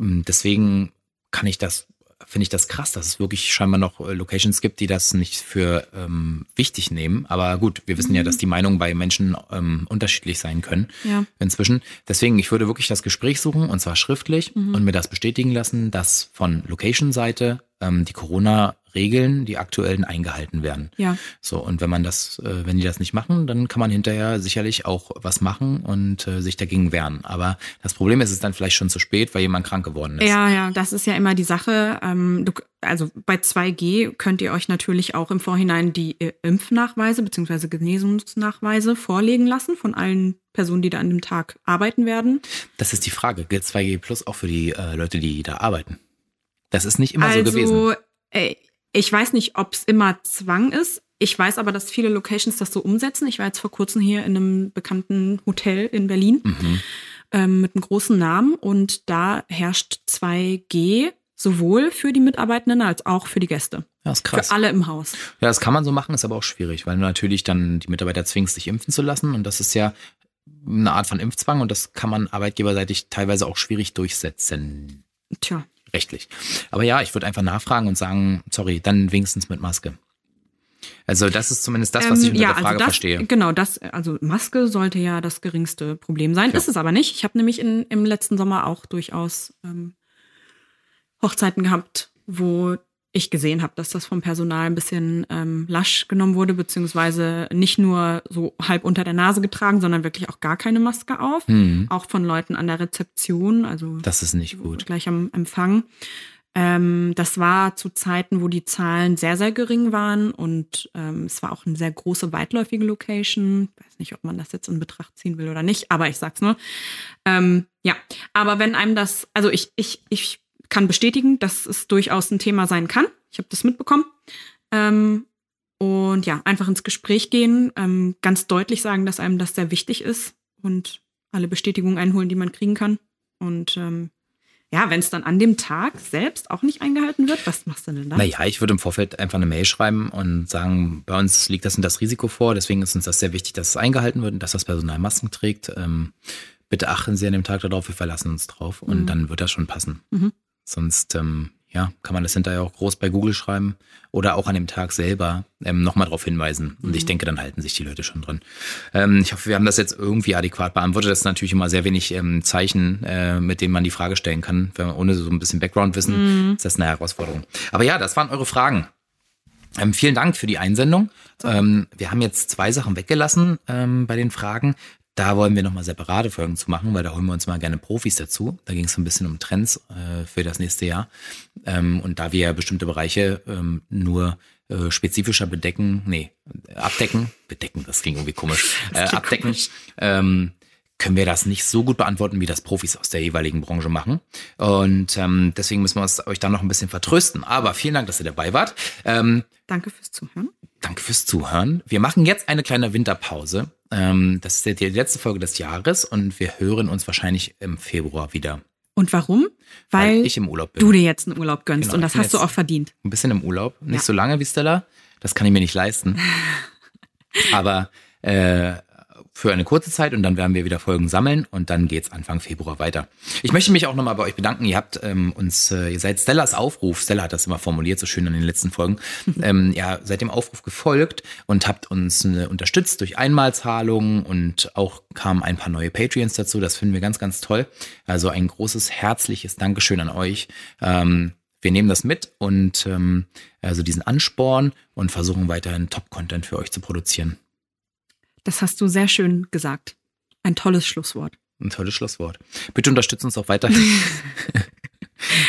Speaker 2: deswegen kann ich das finde ich das krass, dass es wirklich scheinbar noch äh, Locations gibt, die das nicht für ähm, wichtig nehmen. Aber gut, wir wissen mhm. ja, dass die Meinungen bei Menschen ähm, unterschiedlich sein können ja. inzwischen. Deswegen, ich würde wirklich das Gespräch suchen und zwar schriftlich mhm. und mir das bestätigen lassen, dass von Location-Seite ähm, die Corona Regeln, die aktuellen, eingehalten werden.
Speaker 1: Ja.
Speaker 2: So, und wenn man das, äh, wenn die das nicht machen, dann kann man hinterher sicherlich auch was machen und äh, sich dagegen wehren. Aber das Problem ist, es ist dann vielleicht schon zu spät, weil jemand krank geworden ist.
Speaker 1: Ja, ja, das ist ja immer die Sache. Ähm, du, also bei 2G könnt ihr euch natürlich auch im Vorhinein die äh, Impfnachweise bzw. Genesungsnachweise vorlegen lassen von allen Personen, die da an dem Tag arbeiten werden.
Speaker 2: Das ist die Frage. Gilt 2G Plus auch für die äh, Leute, die da arbeiten? Das ist nicht immer also, so gewesen.
Speaker 1: Ey, ich weiß nicht, ob es immer Zwang ist. Ich weiß aber, dass viele Locations das so umsetzen. Ich war jetzt vor kurzem hier in einem bekannten Hotel in Berlin mhm. ähm, mit einem großen Namen und da herrscht 2G sowohl für die Mitarbeitenden als auch für die Gäste.
Speaker 2: Ja, ist krass.
Speaker 1: Für alle im Haus.
Speaker 2: Ja, das kann man so machen, ist aber auch schwierig, weil du natürlich dann die Mitarbeiter zwingst, sich impfen zu lassen und das ist ja eine Art von Impfzwang und das kann man arbeitgeberseitig teilweise auch schwierig durchsetzen.
Speaker 1: Tja
Speaker 2: rechtlich. Aber ja, ich würde einfach nachfragen und sagen, sorry, dann wenigstens mit Maske. Also das ist zumindest das, was ich ähm, unter ja, der also Frage
Speaker 1: also das,
Speaker 2: verstehe.
Speaker 1: Genau, das, also Maske sollte ja das geringste Problem sein. Ja. Ist es aber nicht. Ich habe nämlich in, im letzten Sommer auch durchaus ähm, Hochzeiten gehabt, wo ich gesehen habe, dass das vom Personal ein bisschen ähm, lasch genommen wurde, beziehungsweise nicht nur so halb unter der Nase getragen, sondern wirklich auch gar keine Maske auf. Mhm. Auch von Leuten an der Rezeption, also
Speaker 2: das ist nicht gut.
Speaker 1: Gleich am Empfang. Ähm, das war zu Zeiten, wo die Zahlen sehr, sehr gering waren und ähm, es war auch eine sehr große, weitläufige Location. Ich weiß nicht, ob man das jetzt in Betracht ziehen will oder nicht, aber ich sag's nur. Ähm, ja, aber wenn einem das, also ich, ich, ich kann bestätigen, dass es durchaus ein Thema sein kann. Ich habe das mitbekommen. Ähm, und ja, einfach ins Gespräch gehen, ähm, ganz deutlich sagen, dass einem das sehr wichtig ist und alle Bestätigungen einholen, die man kriegen kann. Und ähm, ja, wenn es dann an dem Tag selbst auch nicht eingehalten wird, was machst du denn dann?
Speaker 2: Naja, ich würde im Vorfeld einfach eine Mail schreiben und sagen, bei uns liegt das und das Risiko vor, deswegen ist uns das sehr wichtig, dass es eingehalten wird und dass das Personal Masken trägt. Ähm, bitte achten Sie an dem Tag darauf, wir verlassen uns drauf und mhm. dann wird das schon passen. Mhm. Sonst ähm, ja, kann man das hinterher auch groß bei Google schreiben oder auch an dem Tag selber ähm, nochmal darauf hinweisen. Und mhm. ich denke, dann halten sich die Leute schon dran. Ähm, ich hoffe, wir haben das jetzt irgendwie adäquat beantwortet. Das ist natürlich immer sehr wenig ähm, Zeichen, äh, mit denen man die Frage stellen kann. Wenn man ohne so ein bisschen Background-Wissen mhm. ist das eine Herausforderung. Aber ja, das waren eure Fragen. Ähm, vielen Dank für die Einsendung. Ähm, wir haben jetzt zwei Sachen weggelassen ähm, bei den Fragen. Da wollen wir nochmal separate Folgen zu machen, weil da holen wir uns mal gerne Profis dazu. Da ging es ein bisschen um Trends äh, für das nächste Jahr. Ähm, und da wir ja bestimmte Bereiche ähm, nur äh, spezifischer bedecken, nee, abdecken, bedecken, das klingt irgendwie komisch, äh, abdecken, komisch. Ähm, können wir das nicht so gut beantworten, wie das Profis aus der jeweiligen Branche machen. Und ähm, deswegen müssen wir uns, euch da noch ein bisschen vertrösten. Aber vielen Dank, dass ihr dabei wart. Ähm,
Speaker 1: danke fürs Zuhören.
Speaker 2: Danke fürs Zuhören. Wir machen jetzt eine kleine Winterpause. Ähm, das ist die letzte Folge des Jahres und wir hören uns wahrscheinlich im Februar wieder.
Speaker 1: Und warum? Weil,
Speaker 2: Weil ich im Urlaub bin.
Speaker 1: Du dir jetzt einen Urlaub gönnst genau, und das hast du auch verdient.
Speaker 2: Ein bisschen im Urlaub. Nicht ja. so lange wie Stella. Das kann ich mir nicht leisten. Aber äh, für eine kurze Zeit und dann werden wir wieder Folgen sammeln und dann geht's Anfang Februar weiter. Ich möchte mich auch nochmal bei euch bedanken. Ihr habt ähm, uns, äh, ihr seid Stellas Aufruf, Stella hat das immer formuliert, so schön in den letzten Folgen, ähm, ja, seid dem Aufruf gefolgt und habt uns äh, unterstützt durch Einmalzahlungen und auch kamen ein paar neue Patreons dazu. Das finden wir ganz, ganz toll. Also ein großes, herzliches Dankeschön an euch. Ähm, wir nehmen das mit und ähm, also diesen Ansporn und versuchen weiterhin Top-Content für euch zu produzieren.
Speaker 1: Das hast du sehr schön gesagt. Ein tolles Schlusswort.
Speaker 2: Ein tolles Schlusswort. Bitte unterstützt uns auch weiterhin.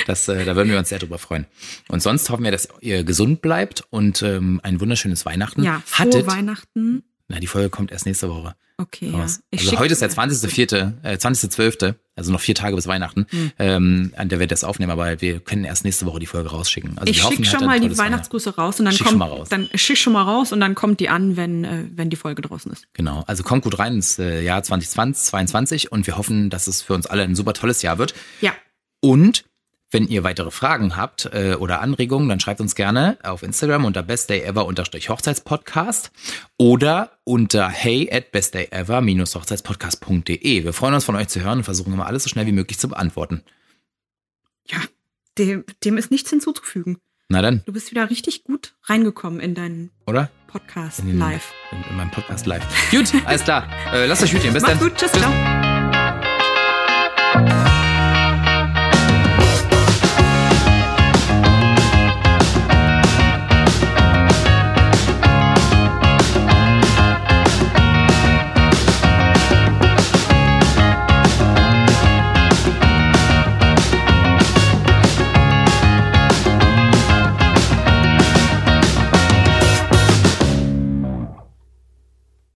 Speaker 2: Das, äh, da würden wir uns sehr drüber freuen. Und sonst hoffen wir, dass ihr gesund bleibt und ähm, ein wunderschönes Weihnachten
Speaker 1: ja, frohe hattet. Weihnachten.
Speaker 2: Na, die Folge kommt erst nächste Woche.
Speaker 1: Okay, ja.
Speaker 2: also heute ist der 20.04., äh, 20.12., also noch vier Tage bis Weihnachten, hm. ähm, an der wir das aufnehmen, aber wir können erst nächste Woche die Folge rausschicken. Also
Speaker 1: ich schicke schon mal die Weihnachtsgrüße raus und dann schick kommt, dann schick schon mal raus und dann kommt die an, wenn, äh, wenn die Folge draußen ist.
Speaker 2: Genau, also kommt gut rein ins äh, Jahr 2020, 2022 und wir hoffen, dass es für uns alle ein super tolles Jahr wird.
Speaker 1: Ja.
Speaker 2: Und wenn ihr weitere Fragen habt äh, oder Anregungen, dann schreibt uns gerne auf Instagram unter bestdayever-hochzeitspodcast oder unter hey at bestdayever-hochzeitspodcast.de. Wir freuen uns von euch zu hören und versuchen immer alles so schnell wie möglich zu beantworten.
Speaker 1: Ja, dem, dem ist nichts hinzuzufügen.
Speaker 2: Na dann,
Speaker 1: Du bist wieder richtig gut reingekommen in deinen
Speaker 2: oder?
Speaker 1: Podcast
Speaker 2: In den-
Speaker 1: live.
Speaker 2: In, in meinem Podcast live. Gut, alles klar. Äh, lasst euch gut gehen. Bis
Speaker 1: Macht's
Speaker 2: dann.
Speaker 1: gut, tschüss, ciao.